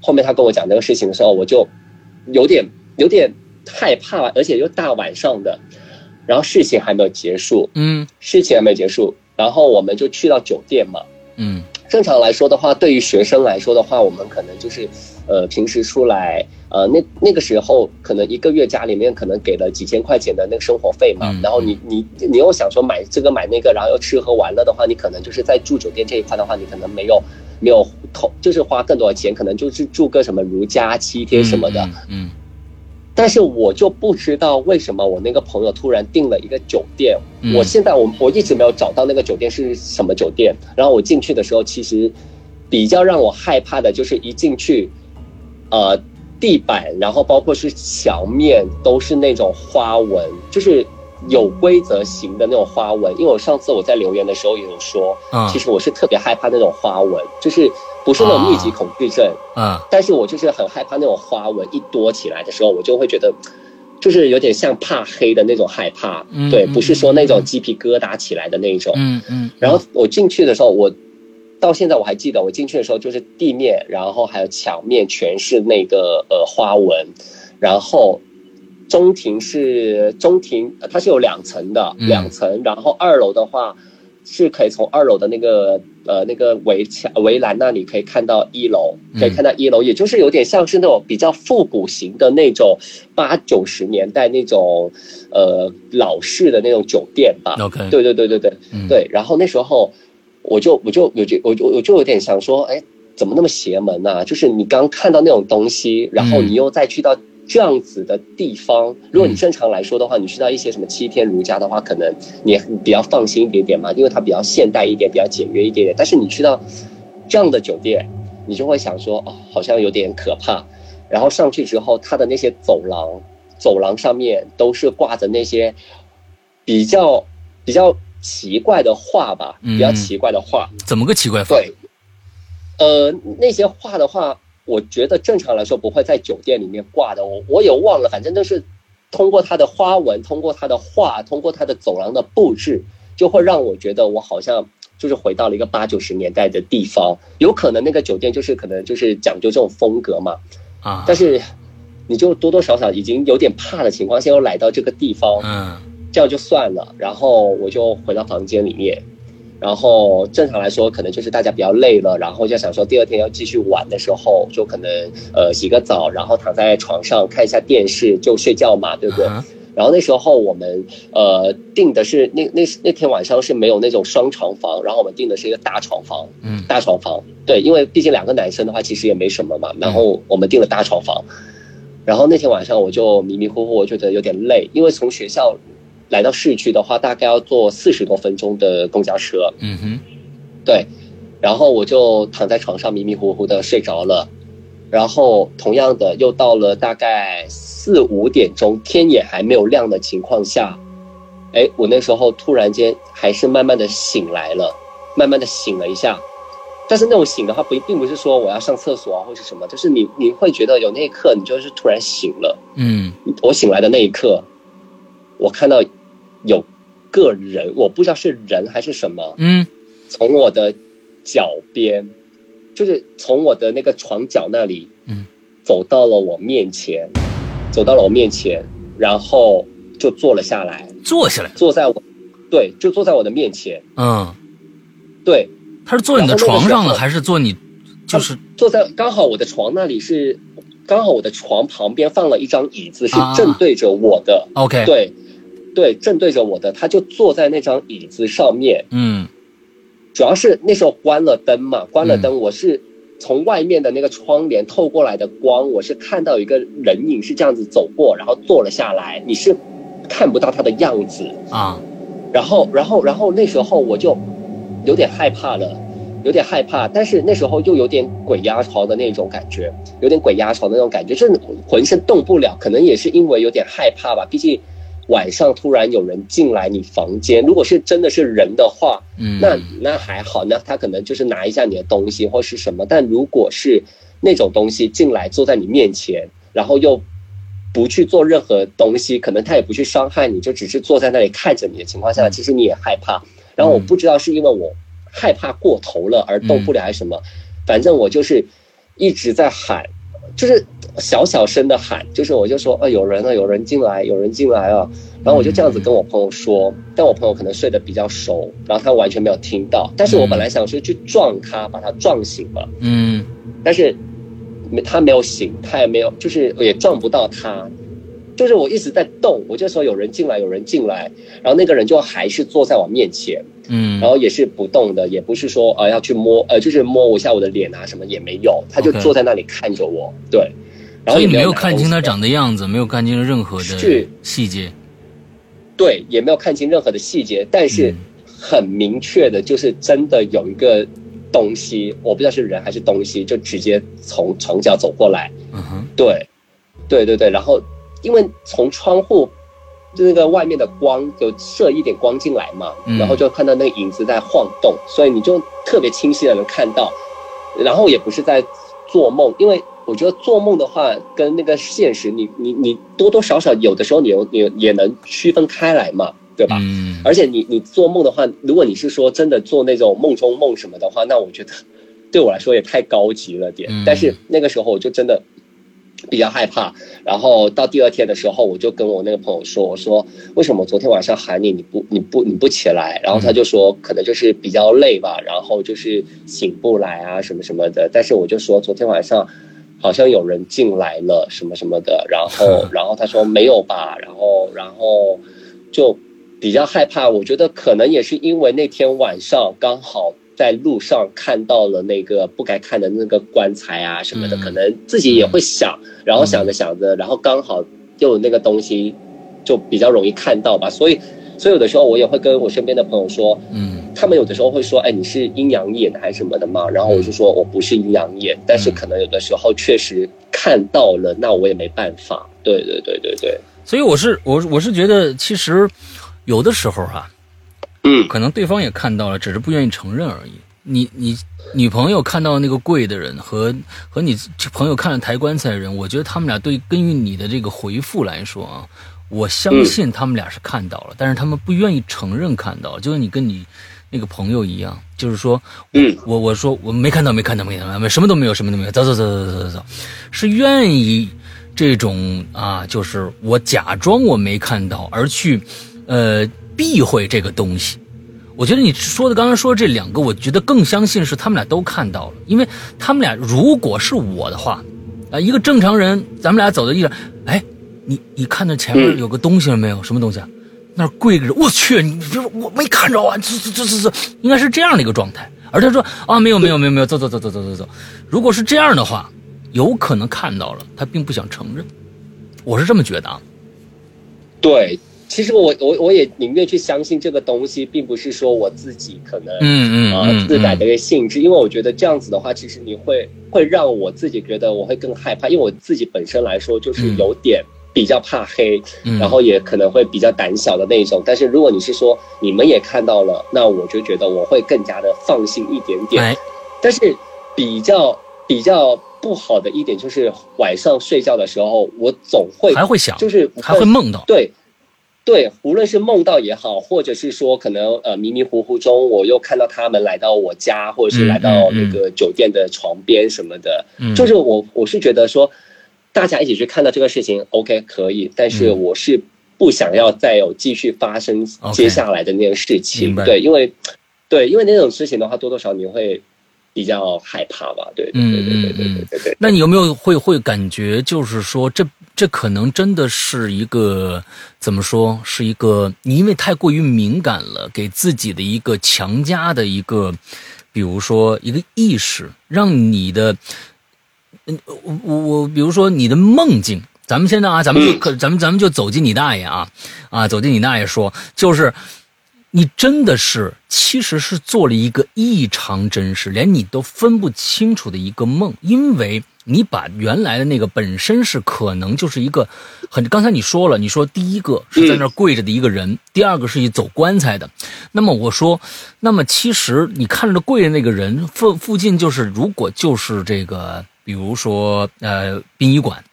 后面他跟我讲这个事情的时候，我就。有点有点害怕，而且又大晚上的，然后事情还没有结束，嗯，事情还没有结束，然后我们就去到酒店嘛，嗯，正常来说的话，对于学生来说的话，我们可能就是，呃，平时出来，呃，那那个时候可能一个月家里面可能给了几千块钱的那个生活费嘛，然后你你你又想说买这个买那个，然后又吃喝玩乐的话，你可能就是在住酒店这一块的话，你可能没有。没有投，就是花更多的钱，可能就是住个什么如家七天什么的。嗯，但是我就不知道为什么我那个朋友突然订了一个酒店。我现在我我一直没有找到那个酒店是什么酒店。然后我进去的时候，其实比较让我害怕的就是一进去，呃，地板，然后包括是墙面都是那种花纹，就是。有规则型的那种花纹，因为我上次我在留言的时候也有说，其实我是特别害怕那种花纹，就是不是那种密集恐惧症，嗯，但是我就是很害怕那种花纹一多起来的时候，我就会觉得，就是有点像怕黑的那种害怕，对，不是说那种鸡皮疙瘩起来的那种，嗯嗯。然后我进去的时候，我到现在我还记得，我进去的时候就是地面，然后还有墙面全是那个呃花纹，然后。中庭是中庭，它是有两层的，两层。然后二楼的话，是可以从二楼的那个呃那个围墙围栏那里可以看到一楼，可以看到一楼，也就是有点像是那种比较复古型的那种八九十年代那种呃老式的那种酒店吧。OK，对对对对对对。然后那时候我就我就我就我就我就有点想说，哎，怎么那么邪门呢？就是你刚看到那种东西，然后你又再去到。这样子的地方，如果你正常来说的话，你去到一些什么七天如家的话，可能你比较放心一点点嘛，因为它比较现代一点，比较简约一点点。但是你去到这样的酒店，你就会想说，哦，好像有点可怕。然后上去之后，它的那些走廊，走廊上面都是挂着那些比较比较奇怪的画吧，比较奇怪的画。怎么个奇怪法？对，呃，那些画的话。我觉得正常来说不会在酒店里面挂的，我我也忘了，反正就是通过它的花纹，通过它的画，通过它的走廊的布置，就会让我觉得我好像就是回到了一个八九十年代的地方。有可能那个酒店就是可能就是讲究这种风格嘛，啊，但是你就多多少少已经有点怕的情况下，又来到这个地方，嗯，这样就算了，然后我就回到房间里面。然后正常来说，可能就是大家比较累了，然后就想说第二天要继续玩的时候，就可能呃洗个澡，然后躺在床上看一下电视就睡觉嘛，对不对？然后那时候我们呃订的是那那那天晚上是没有那种双床房，然后我们订的是一个大床房，嗯，大床房，对，因为毕竟两个男生的话其实也没什么嘛，然后我们订了大床房，然后那天晚上我就迷迷糊糊，我觉得有点累，因为从学校。来到市区的话，大概要坐四十多分钟的公交车。嗯哼，对，然后我就躺在床上迷迷糊糊的睡着了。然后同样的，又到了大概四五点钟，天也还没有亮的情况下，哎，我那时候突然间还是慢慢的醒来了，慢慢的醒了一下。但是那种醒的话，不并不是说我要上厕所啊，或是什么，就是你你会觉得有那一刻，你就是突然醒了。嗯，我醒来的那一刻，我看到。有个人，我不知道是人还是什么，嗯，从我的脚边，就是从我的那个床角那里，嗯，走到了我面前，走到了我面前，然后就坐了下来，坐下来，坐在我，对，就坐在我的面前，嗯，对，他是坐你的床上了，还是坐你，就是？坐在刚好我的床那里是，刚好我的床旁边放了一张椅子，是正对着我的，OK，对。对，正对着我的，他就坐在那张椅子上面。嗯，主要是那时候关了灯嘛，关了灯，我是从外面的那个窗帘透过来的光，我是看到一个人影是这样子走过，然后坐了下来。你是看不到他的样子啊。然后，然后，然后那时候我就有点害怕了，有点害怕，但是那时候又有点鬼压床的那种感觉，有点鬼压床的那种感觉，就是浑身动不了。可能也是因为有点害怕吧，毕竟。晚上突然有人进来你房间，如果是真的是人的话，嗯，那那还好，那他可能就是拿一下你的东西或是什么。但如果是那种东西进来坐在你面前，然后又不去做任何东西，可能他也不去伤害你，就只是坐在那里看着你的情况下，其实你也害怕。然后我不知道是因为我害怕过头了而动不了还是什么，反正我就是一直在喊。就是小小声的喊，就是我就说啊，有人啊，有人进来，有人进来啊。然后我就这样子跟我朋友说，但我朋友可能睡得比较熟，然后他完全没有听到。但是我本来想说去撞他，把他撞醒了。嗯，但是没他没有醒，他也没有，就是也撞不到他。就是我一直在动，我就说有人进来，有人进来，然后那个人就还是坐在我面前。嗯，然后也是不动的，也不是说呃要去摸，呃就是摸一下我的脸啊什么也没有，他就坐在那里看着我，对，然后也没有看清他长的样子，没有看清任何的细节，对，也没有看清任何的细节，但是很明确的就是真的有一个东西，我不知道是人还是东西，就直接从床角走过来，嗯哼，对，对对对，然后因为从窗户。就那个外面的光就射一点光进来嘛，然后就看到那个影子在晃动，所以你就特别清晰的能看到，然后也不是在做梦，因为我觉得做梦的话跟那个现实，你你你多多少少有的时候你你也能区分开来嘛，对吧？嗯。而且你你做梦的话，如果你是说真的做那种梦中梦什么的话，那我觉得对我来说也太高级了点。但是那个时候我就真的比较害怕。然后到第二天的时候，我就跟我那个朋友说：“我说为什么昨天晚上喊你，你不你不你不起来？”然后他就说：“可能就是比较累吧，然后就是醒不来啊什么什么的。”但是我就说昨天晚上好像有人进来了什么什么的。然后 然后他说没有吧。然后然后就比较害怕。我觉得可能也是因为那天晚上刚好。在路上看到了那个不该看的那个棺材啊什么的，可能自己也会想，然后想着想着，然后刚好又有那个东西，就比较容易看到吧。所以，所以有的时候我也会跟我身边的朋友说，嗯，他们有的时候会说，哎，你是阴阳眼还是什么的吗？然后我就说我不是阴阳眼，但是可能有的时候确实看到了，那我也没办法。对对对对对。所以我是我我是觉得，其实有的时候啊。嗯，可能对方也看到了，只是不愿意承认而已。你你女朋友看到那个跪的人和和你朋友看了抬棺材的人，我觉得他们俩对根据你的这个回复来说啊，我相信他们俩是看到了，但是他们不愿意承认看到，就像你跟你那个朋友一样，就是说，嗯，我我说我没看到，没看到，没看到，什么都没有，什么都没有，走走走走走走走，是愿意这种啊，就是我假装我没看到，而去呃。避讳这个东西，我觉得你说的刚刚说这两个，我觉得更相信是他们俩都看到了，因为他们俩如果是我的话，啊，一个正常人，咱们俩走在地上，哎，你你看到前面有个东西了没有？什么东西啊？那跪着，我去，你别说我没看着啊，这这这这这，应该是这样的一个状态。而他说啊，没有没有没有没有，走走走走走走走。如果是这样的话，有可能看到了，他并不想承认，我是这么觉得啊。对。其实我我我也宁愿去相信这个东西，并不是说我自己可能嗯嗯呃自带的一个性质，因为我觉得这样子的话，其实你会会让我自己觉得我会更害怕，因为我自己本身来说就是有点比较怕黑，然后也可能会比较胆小的那种。但是如果你是说你们也看到了，那我就觉得我会更加的放心一点点。但是比较比较不好的一点就是晚上睡觉的时候，我总会还会想，就是还会梦到对。对，无论是梦到也好，或者是说可能呃迷迷糊糊中，我又看到他们来到我家，或者是来到那个酒店的床边什么的，就是我我是觉得说，大家一起去看到这个事情，OK 可以，但是我是不想要再有继续发生接下来的那个事情，对，因为对，因为那种事情的话，多多少你会比较害怕吧，对，对对对对对对对。那你有没有会会感觉就是说这？这可能真的是一个怎么说？是一个你因为太过于敏感了，给自己的一个强加的一个，比如说一个意识，让你的，嗯，我我我，比如说你的梦境，咱们现在啊，咱们就可，咱们咱们就走进你大爷啊啊，走进你大爷说，就是你真的是其实是做了一个异常真实，连你都分不清楚的一个梦，因为。你把原来的那个本身是可能就是一个很，刚才你说了，你说第一个是在那儿跪着的一个人，第二个是一走棺材的。那么我说，那么其实你看着跪着那个人附附近就是，如果就是这个，比如说呃殡仪馆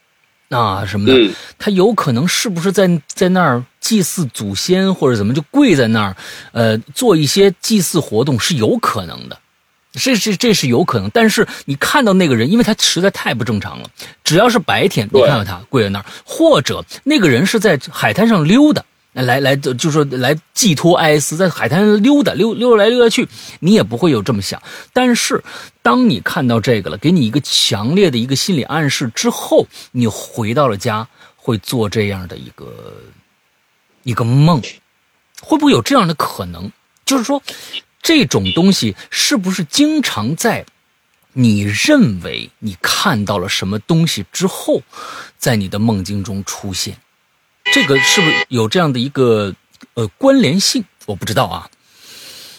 啊什么的，他有可能是不是在在那儿祭祀祖先或者怎么就跪在那儿，呃做一些祭祀活动是有可能的。这这这是有可能，但是你看到那个人，因为他实在太不正常了。只要是白天，你看到他跪在那儿，或者那个人是在海滩上溜达，来来就说来寄托哀思，在海滩上溜达溜溜来溜达去，你也不会有这么想。但是当你看到这个了，给你一个强烈的一个心理暗示之后，你回到了家会做这样的一个一个梦，会不会有这样的可能？就是说。这种东西是不是经常在你认为你看到了什么东西之后，在你的梦境中出现？这个是不是有这样的一个呃关联性？我不知道啊。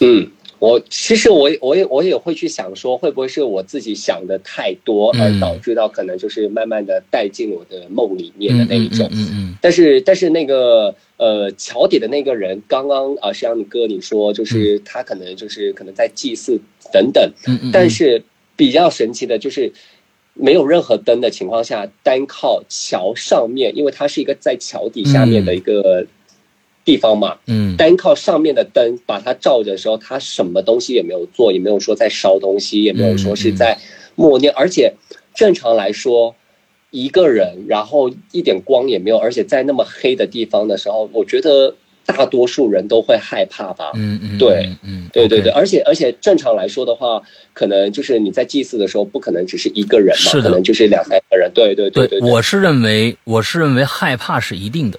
嗯。我其实我我也我也会去想说，会不会是我自己想的太多，而导致到可能就是慢慢的带进我的梦里面的那一种。嗯嗯。但是但是那个呃桥底的那个人，刚刚啊，是让你哥你说，就是他可能就是可能在祭祀等等。嗯嗯。但是比较神奇的就是，没有任何灯的情况下，单靠桥上面，因为它是一个在桥底下面的一个。地方嘛，嗯，单靠上面的灯把它照着的时候，它什么东西也没有做，也没有说在烧东西，也没有说是在默念，而且正常来说，一个人，然后一点光也没有，而且在那么黑的地方的时候，我觉得大多数人都会害怕吧。嗯嗯，对，嗯，对对对，而且而且正常来说的话，可能就是你在祭祀的时候，不可能只是一个人嘛，可能就是两三个人。对对对。对，我是认为我是认为害怕是一定的，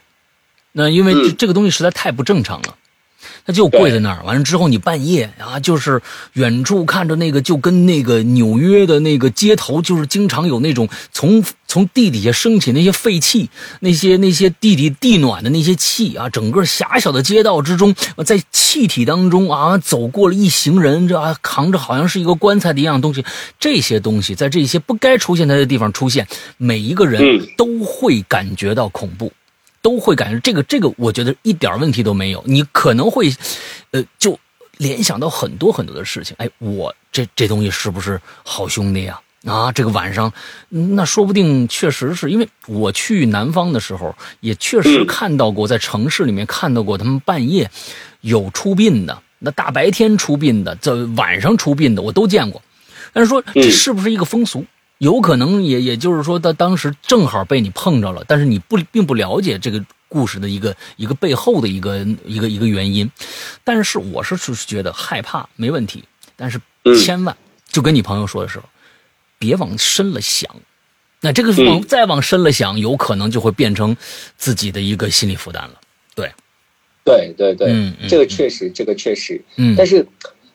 那因为这这个东西实在太不正常了。他就跪在那儿，完了之后你半夜啊，就是远处看着那个，就跟那个纽约的那个街头，就是经常有那种从从地底下升起那些废气，那些那些地底地暖的那些气啊，整个狭小的街道之中，在气体当中啊，走过了一行人，这啊扛着好像是一个棺材的一样东西，这些东西在这些不该出现在的地方出现，每一个人都会感觉到恐怖。都会感觉这个这个，我觉得一点问题都没有。你可能会，呃，就联想到很多很多的事情。哎，我这这东西是不是好兄弟呀？啊，这个晚上，那说不定确实是因为我去南方的时候，也确实看到过，在城市里面看到过他们半夜有出殡的，那大白天出殡的，在晚上出殡的，我都见过。但是说这是不是一个风俗？有可能也也就是说，他当时正好被你碰着了，但是你不并不了解这个故事的一个一个背后的一个一个一个原因。但是我是是觉得害怕没问题，但是千万就跟你朋友说的时候，别往深了想。那这个往再往深了想，有可能就会变成自己的一个心理负担了。对，对对对，这个确实，这个确实。嗯，但是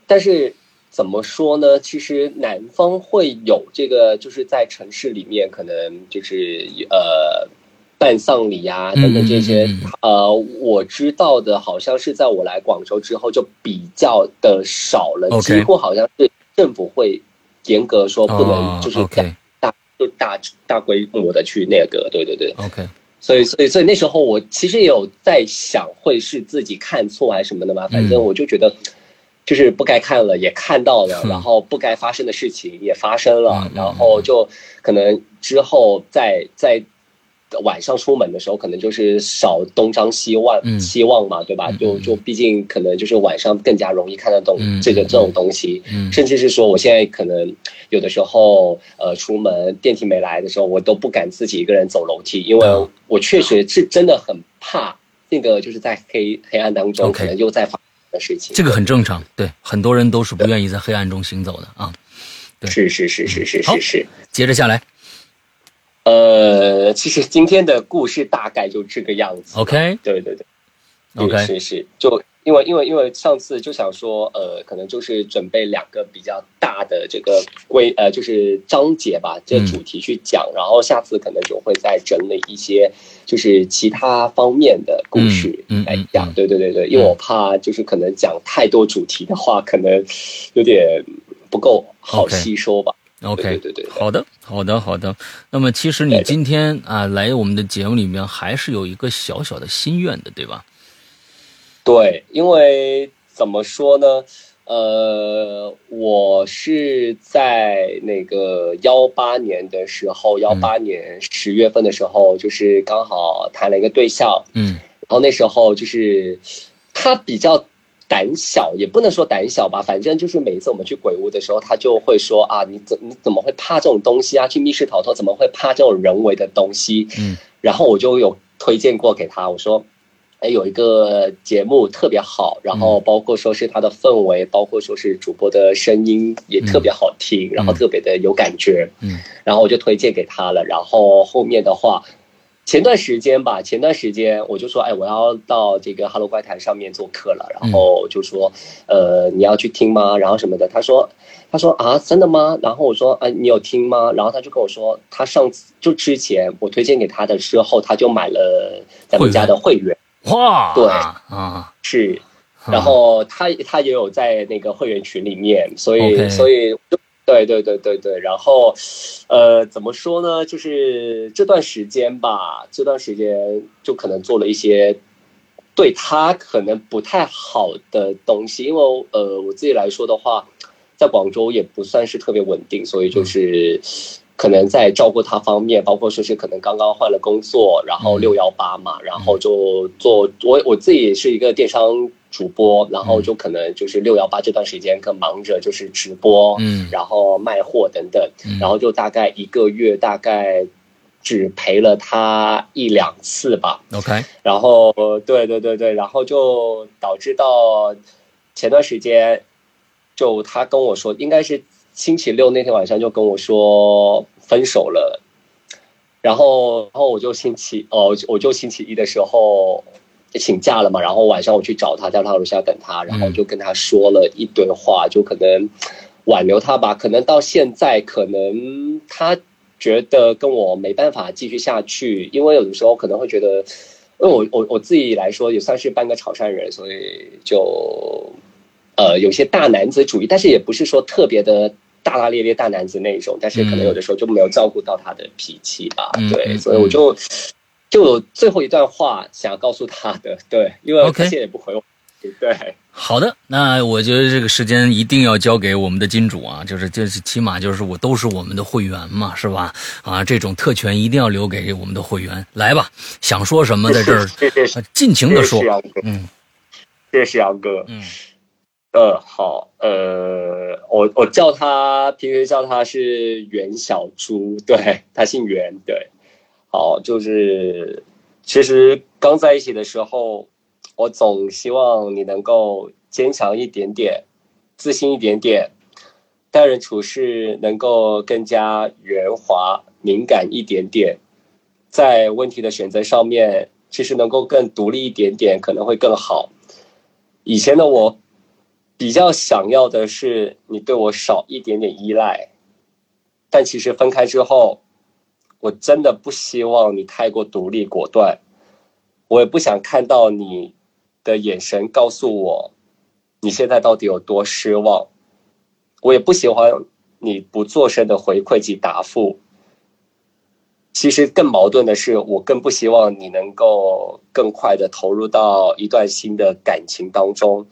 但是。怎么说呢？其实南方会有这个，就是在城市里面，可能就是呃办丧礼啊等等这些。呃，我知道的，好像是在我来广州之后就比较的少了，几乎好像是政府会严格说不能就是大就大大规模的去那个，对对对。OK，所以所以所以那时候我其实也有在想，会是自己看错还是什么的嘛？反正我就觉得。就是不该看了也看到了，然后不该发生的事情也发生了，然后就可能之后在在晚上出门的时候，可能就是少东张西望，希望嘛，对吧？就就毕竟可能就是晚上更加容易看得懂这个这种东西，甚至是说我现在可能有的时候呃出门电梯没来的时候，我都不敢自己一个人走楼梯，因为我确实是真的很怕那个就是在黑黑暗当中可能又在发。事情，这个很正常，对很多人都是不愿意在黑暗中行走的啊。对，是是是是是是是。接着下来，呃，其实今天的故事大概就这个样子。OK，对对对，OK，是是就。因为因为因为上次就想说，呃，可能就是准备两个比较大的这个规呃，就是章节吧，这主题去讲，然后下次可能就会再整理一些就是其他方面的故事来讲。对对对对，因为我怕就是可能讲太多主题的话，可能有点不够好吸收吧。OK，对对对，好的好的好的。那么其实你今天啊来我们的节目里面，还是有一个小小的心愿的，对吧？对，因为怎么说呢？呃，我是在那个幺八年的时候，幺八年十月份的时候，就是刚好谈了一个对象，嗯，然后那时候就是他比较胆小，也不能说胆小吧，反正就是每一次我们去鬼屋的时候，他就会说啊，你怎你怎么会怕这种东西啊？去密室逃脱怎么会怕这种人为的东西？嗯，然后我就有推荐过给他，我说。有一个节目特别好，然后包括说是它的氛围，包括说是主播的声音也特别好听，然后特别的有感觉，嗯，然后我就推荐给他了。然后后面的话，前段时间吧，前段时间我就说，哎，我要到这个 Hello 怪谈上面做客了，然后就说，呃，你要去听吗？然后什么的？他说，他说啊，真的吗？然后我说，啊，你有听吗？然后他就跟我说，他上次就之前我推荐给他的时候，他就买了咱们家的会员。哇，对啊，是，然后他他也有在那个会员群里面，所以所以对对对对对，然后呃，怎么说呢？就是这段时间吧，这段时间就可能做了一些对他可能不太好的东西，因为呃，我自己来说的话，在广州也不算是特别稳定，所以就是。可能在照顾他方面，包括说是可能刚刚换了工作，然后六幺八嘛，然后就做我我自己也是一个电商主播，然后就可能就是六幺八这段时间更忙着就是直播，嗯，然后卖货等等，然后就大概一个月大概只陪了他一两次吧。OK，然后对对对对，然后就导致到前段时间，就他跟我说，应该是星期六那天晚上就跟我说分手了。然后，然后我就星期哦，我就星期一的时候请假了嘛。然后晚上我去找他，在他楼下等他，然后就跟他说了一堆话，就可能挽留他吧。可能到现在，可能他觉得跟我没办法继续下去，因为有的时候可能会觉得，因为我我我自己来说也算是半个潮汕人，所以就呃有些大男子主义，但是也不是说特别的。大大咧咧大男子那种，但是可能有的时候就没有照顾到他的脾气吧，对，所以我就就有最后一段话想要告诉他的，对，因为他现在也不回我，对。好的，那我觉得这个时间一定要交给我们的金主啊，就是就是起码就是我都是我们的会员嘛，是吧？啊，这种特权一定要留给我们的会员，来吧，想说什么在这儿，尽情的说，嗯，谢谢杨哥，嗯。呃，好，呃，我我叫他，平时叫他是袁小猪，对他姓袁，对，好，就是其实刚在一起的时候，我总希望你能够坚强一点点，自信一点点，待人处事能够更加圆滑、敏感一点点，在问题的选择上面，其实能够更独立一点点，可能会更好。以前的我。比较想要的是你对我少一点点依赖，但其实分开之后，我真的不希望你太过独立果断，我也不想看到你的眼神告诉我你现在到底有多失望，我也不喜欢你不做声的回馈及答复。其实更矛盾的是，我更不希望你能够更快的投入到一段新的感情当中。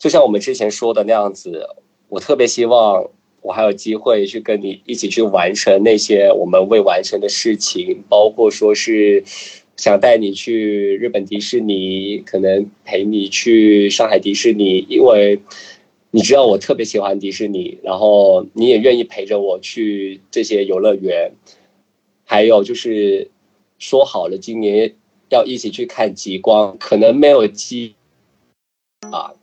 就像我们之前说的那样子，我特别希望我还有机会去跟你一起去完成那些我们未完成的事情，包括说是想带你去日本迪士尼，可能陪你去上海迪士尼，因为你知道我特别喜欢迪士尼，然后你也愿意陪着我去这些游乐园，还有就是说好了今年要一起去看极光，可能没有机啊。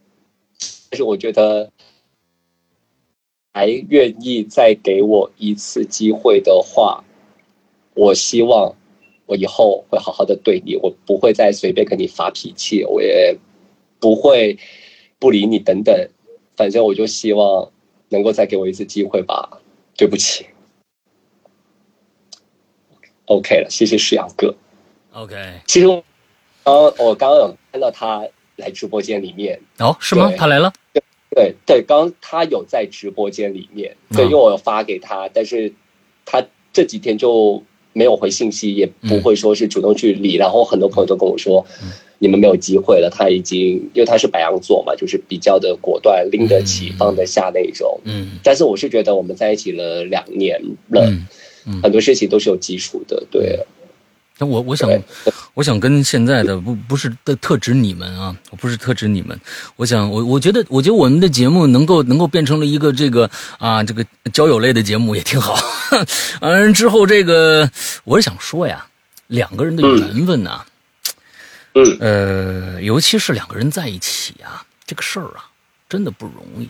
但是我觉得，还愿意再给我一次机会的话，我希望我以后会好好的对你，我不会再随便跟你发脾气，我也不会不理你等等。反正我就希望能够再给我一次机会吧。对不起，OK 了，谢谢世阳哥。OK，其实刚我刚刚有看到他。来直播间里面哦，是吗？他来了。对对，刚他有在直播间里面，对，因为我有发给他，但是他这几天就没有回信息，也不会说是主动去理。然后很多朋友都跟我说，你们没有机会了。他已经，因为他是白羊座嘛，就是比较的果断，拎得起放得下那种。嗯。但是我是觉得我们在一起了两年了，很多事情都是有基础的，对。那我我想，我想跟现在的不不是的特指你们啊，我不是特指你们。我想我我觉得我觉得我们的节目能够能够变成了一个这个啊这个交友类的节目也挺好。嗯之后这个我是想说呀，两个人的缘分呐，呃，尤其是两个人在一起啊，这个事儿啊，真的不容易。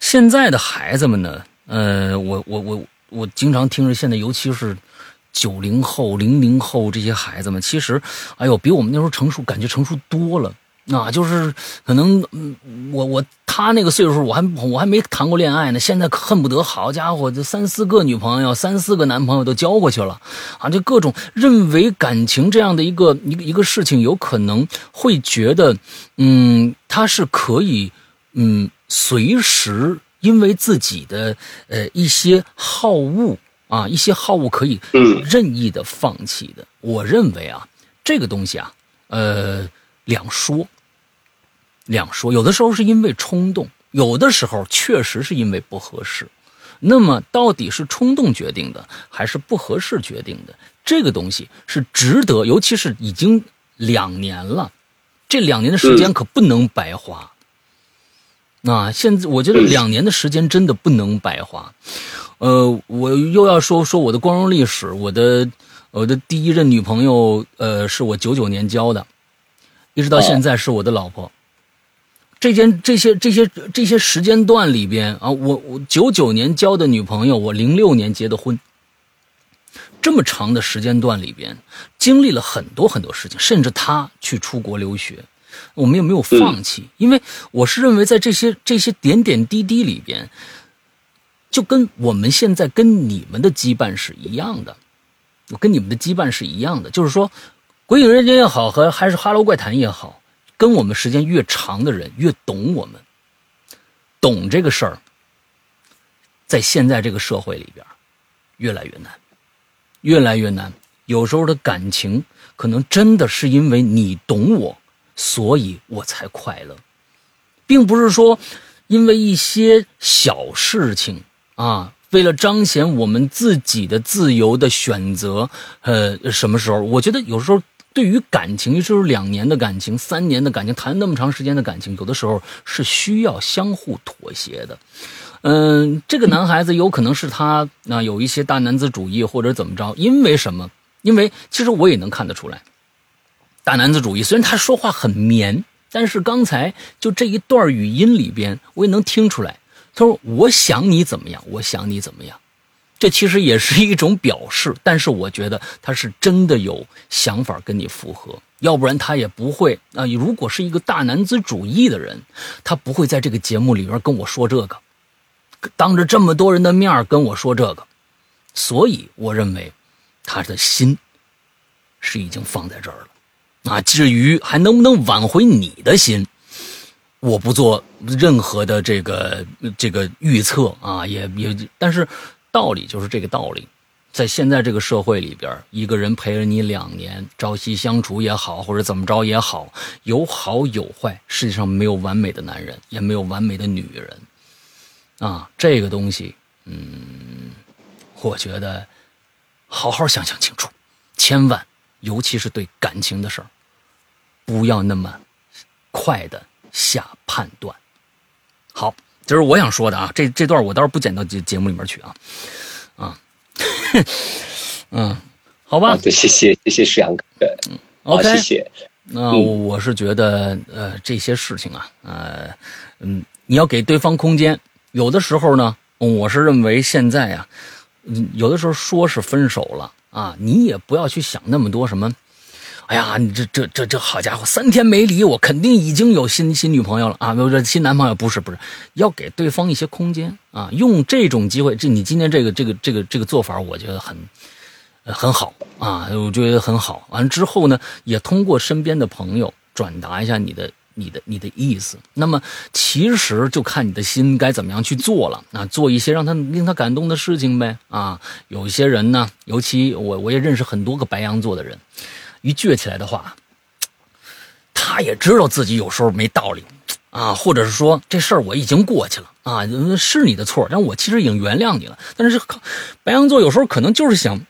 现在的孩子们呢，呃，我我我我经常听着，现在尤其是。九零后、零零后这些孩子们，其实，哎呦，比我们那时候成熟，感觉成熟多了。啊，就是可能，我我他那个岁数，我还我还没谈过恋爱呢，现在恨不得好家伙，这三四个女朋友、三四个男朋友都交过去了，啊，就各种认为感情这样的一个一个一个事情，有可能会觉得，嗯，他是可以，嗯，随时因为自己的呃一些好恶。啊，一些好恶可以任意的放弃的。我认为啊，这个东西啊，呃，两说，两说。有的时候是因为冲动，有的时候确实是因为不合适。那么，到底是冲动决定的，还是不合适决定的？这个东西是值得，尤其是已经两年了，这两年的时间可不能白花。那现在我觉得两年的时间真的不能白花。呃，我又要说说我的光荣历史，我的我的第一任女朋友，呃，是我九九年交的，一直到现在是我的老婆。这件这些这些这些时间段里边啊，我我九九年交的女朋友，我零六年结的婚。这么长的时间段里边，经历了很多很多事情，甚至她去出国留学，我们也没有放弃，因为我是认为在这些这些点点滴滴里边，就跟我们现在跟你们的羁绊是一样的，我跟你们的羁绊是一样的，就是说，鬼影人间也好，和还是哈喽怪谈也好。跟我们时间越长的人越懂我们，懂这个事儿，在现在这个社会里边，越来越难，越来越难。有时候的感情，可能真的是因为你懂我，所以我才快乐，并不是说因为一些小事情啊，为了彰显我们自己的自由的选择，呃，什么时候？我觉得有时候。对于感情，就是两年的感情、三年的感情，谈那么长时间的感情，有的时候是需要相互妥协的。嗯，这个男孩子有可能是他那有一些大男子主义，或者怎么着？因为什么？因为其实我也能看得出来，大男子主义。虽然他说话很绵，但是刚才就这一段语音里边，我也能听出来。他说：“我想你怎么样？我想你怎么样？”这其实也是一种表示，但是我觉得他是真的有想法跟你复合，要不然他也不会啊。如果是一个大男子主义的人，他不会在这个节目里边跟我说这个，当着这么多人的面跟我说这个。所以我认为，他的心是已经放在这儿了。啊，至于还能不能挽回你的心，我不做任何的这个这个预测啊，也也，但是。道理就是这个道理，在现在这个社会里边，一个人陪了你两年，朝夕相处也好，或者怎么着也好，有好有坏。世界上没有完美的男人，也没有完美的女人，啊，这个东西，嗯，我觉得好好想想清楚，千万，尤其是对感情的事儿，不要那么快的下判断。好。这是我想说的啊，这这段我倒是不剪到节节目里面去啊，啊，嗯，好吧，对，谢谢谢谢石阳哥，嗯，OK，谢谢。那我是觉得，呃，这些事情啊，呃，嗯，你要给对方空间。有的时候呢，我是认为现在啊，嗯，有的时候说是分手了啊，你也不要去想那么多什么。哎呀，你这这这这好家伙，三天没理我，肯定已经有新新女朋友了啊！不是新男朋友，不是不是，要给对方一些空间啊！用这种机会，这你今天这个这个这个这个做法，我觉得很很好啊，我觉得很好。完了之后呢，也通过身边的朋友转达一下你的你的你的意思。那么其实就看你的心该怎么样去做了啊，做一些让他令他感动的事情呗啊！有一些人呢，尤其我我也认识很多个白羊座的人。一倔起来的话，他也知道自己有时候没道理，啊，或者是说这事儿我已经过去了啊，是你的错，但我其实已经原谅你了。但是白羊座有时候可能就是想，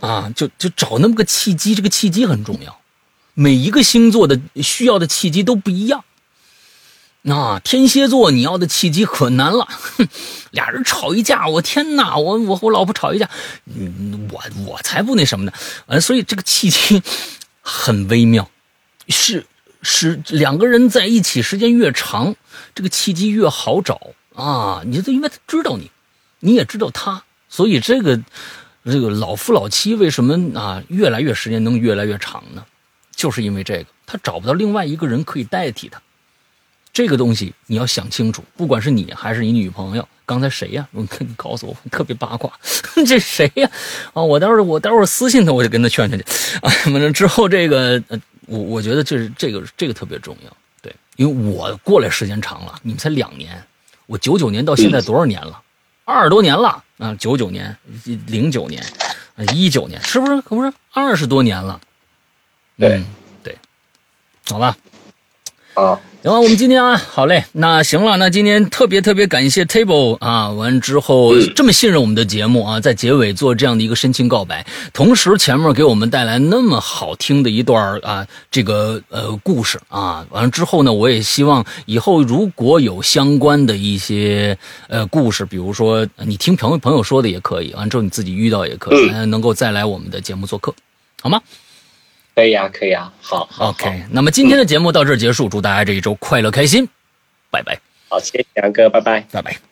啊，就就找那么个契机，这个契机很重要。每一个星座的需要的契机都不一样。那天蝎座你要的契机可难了，哼，俩人吵一架，我天哪，我我我老婆吵一架，嗯，我我才不那什么呢，呃，所以这个契机 很微妙，是是两个人在一起时间越长，这个契机越好找。啊，你这因为他知道你，你也知道他，所以这个这个老夫老妻为什么啊越来越时间能越来越长呢？就是因为这个，他找不到另外一个人可以代替他。这个东西你要想清楚，不管是你还是你女朋友，刚才谁呀？你告诉我，特别八卦，这谁呀？啊，我待会儿我待会儿私信他，我就跟他劝劝去。啊，反正之后，这个我我觉得这是这个这个特别重要，对，因为我过来时间长了，你们才两年，我九九年到现在多少年了？二十多年了啊，九九年、零九年、一九年，是不是？可不是二十多年了？对对，好吧。啊，行了，我们今天啊，好嘞，那行了，那今天特别特别感谢 Table 啊，完之后这么信任我们的节目啊，在结尾做这样的一个深情告白，同时前面给我们带来那么好听的一段啊，这个呃故事啊，完了之后呢，我也希望以后如果有相关的一些呃故事，比如说你听朋友朋友说的也可以，完之后你自己遇到也可以，能够再来我们的节目做客，好吗？可以啊，可以啊，好，OK。那么今天的节目到这儿结束，祝大家这一周快乐开心，拜拜。好，谢谢杨哥，拜拜，拜拜。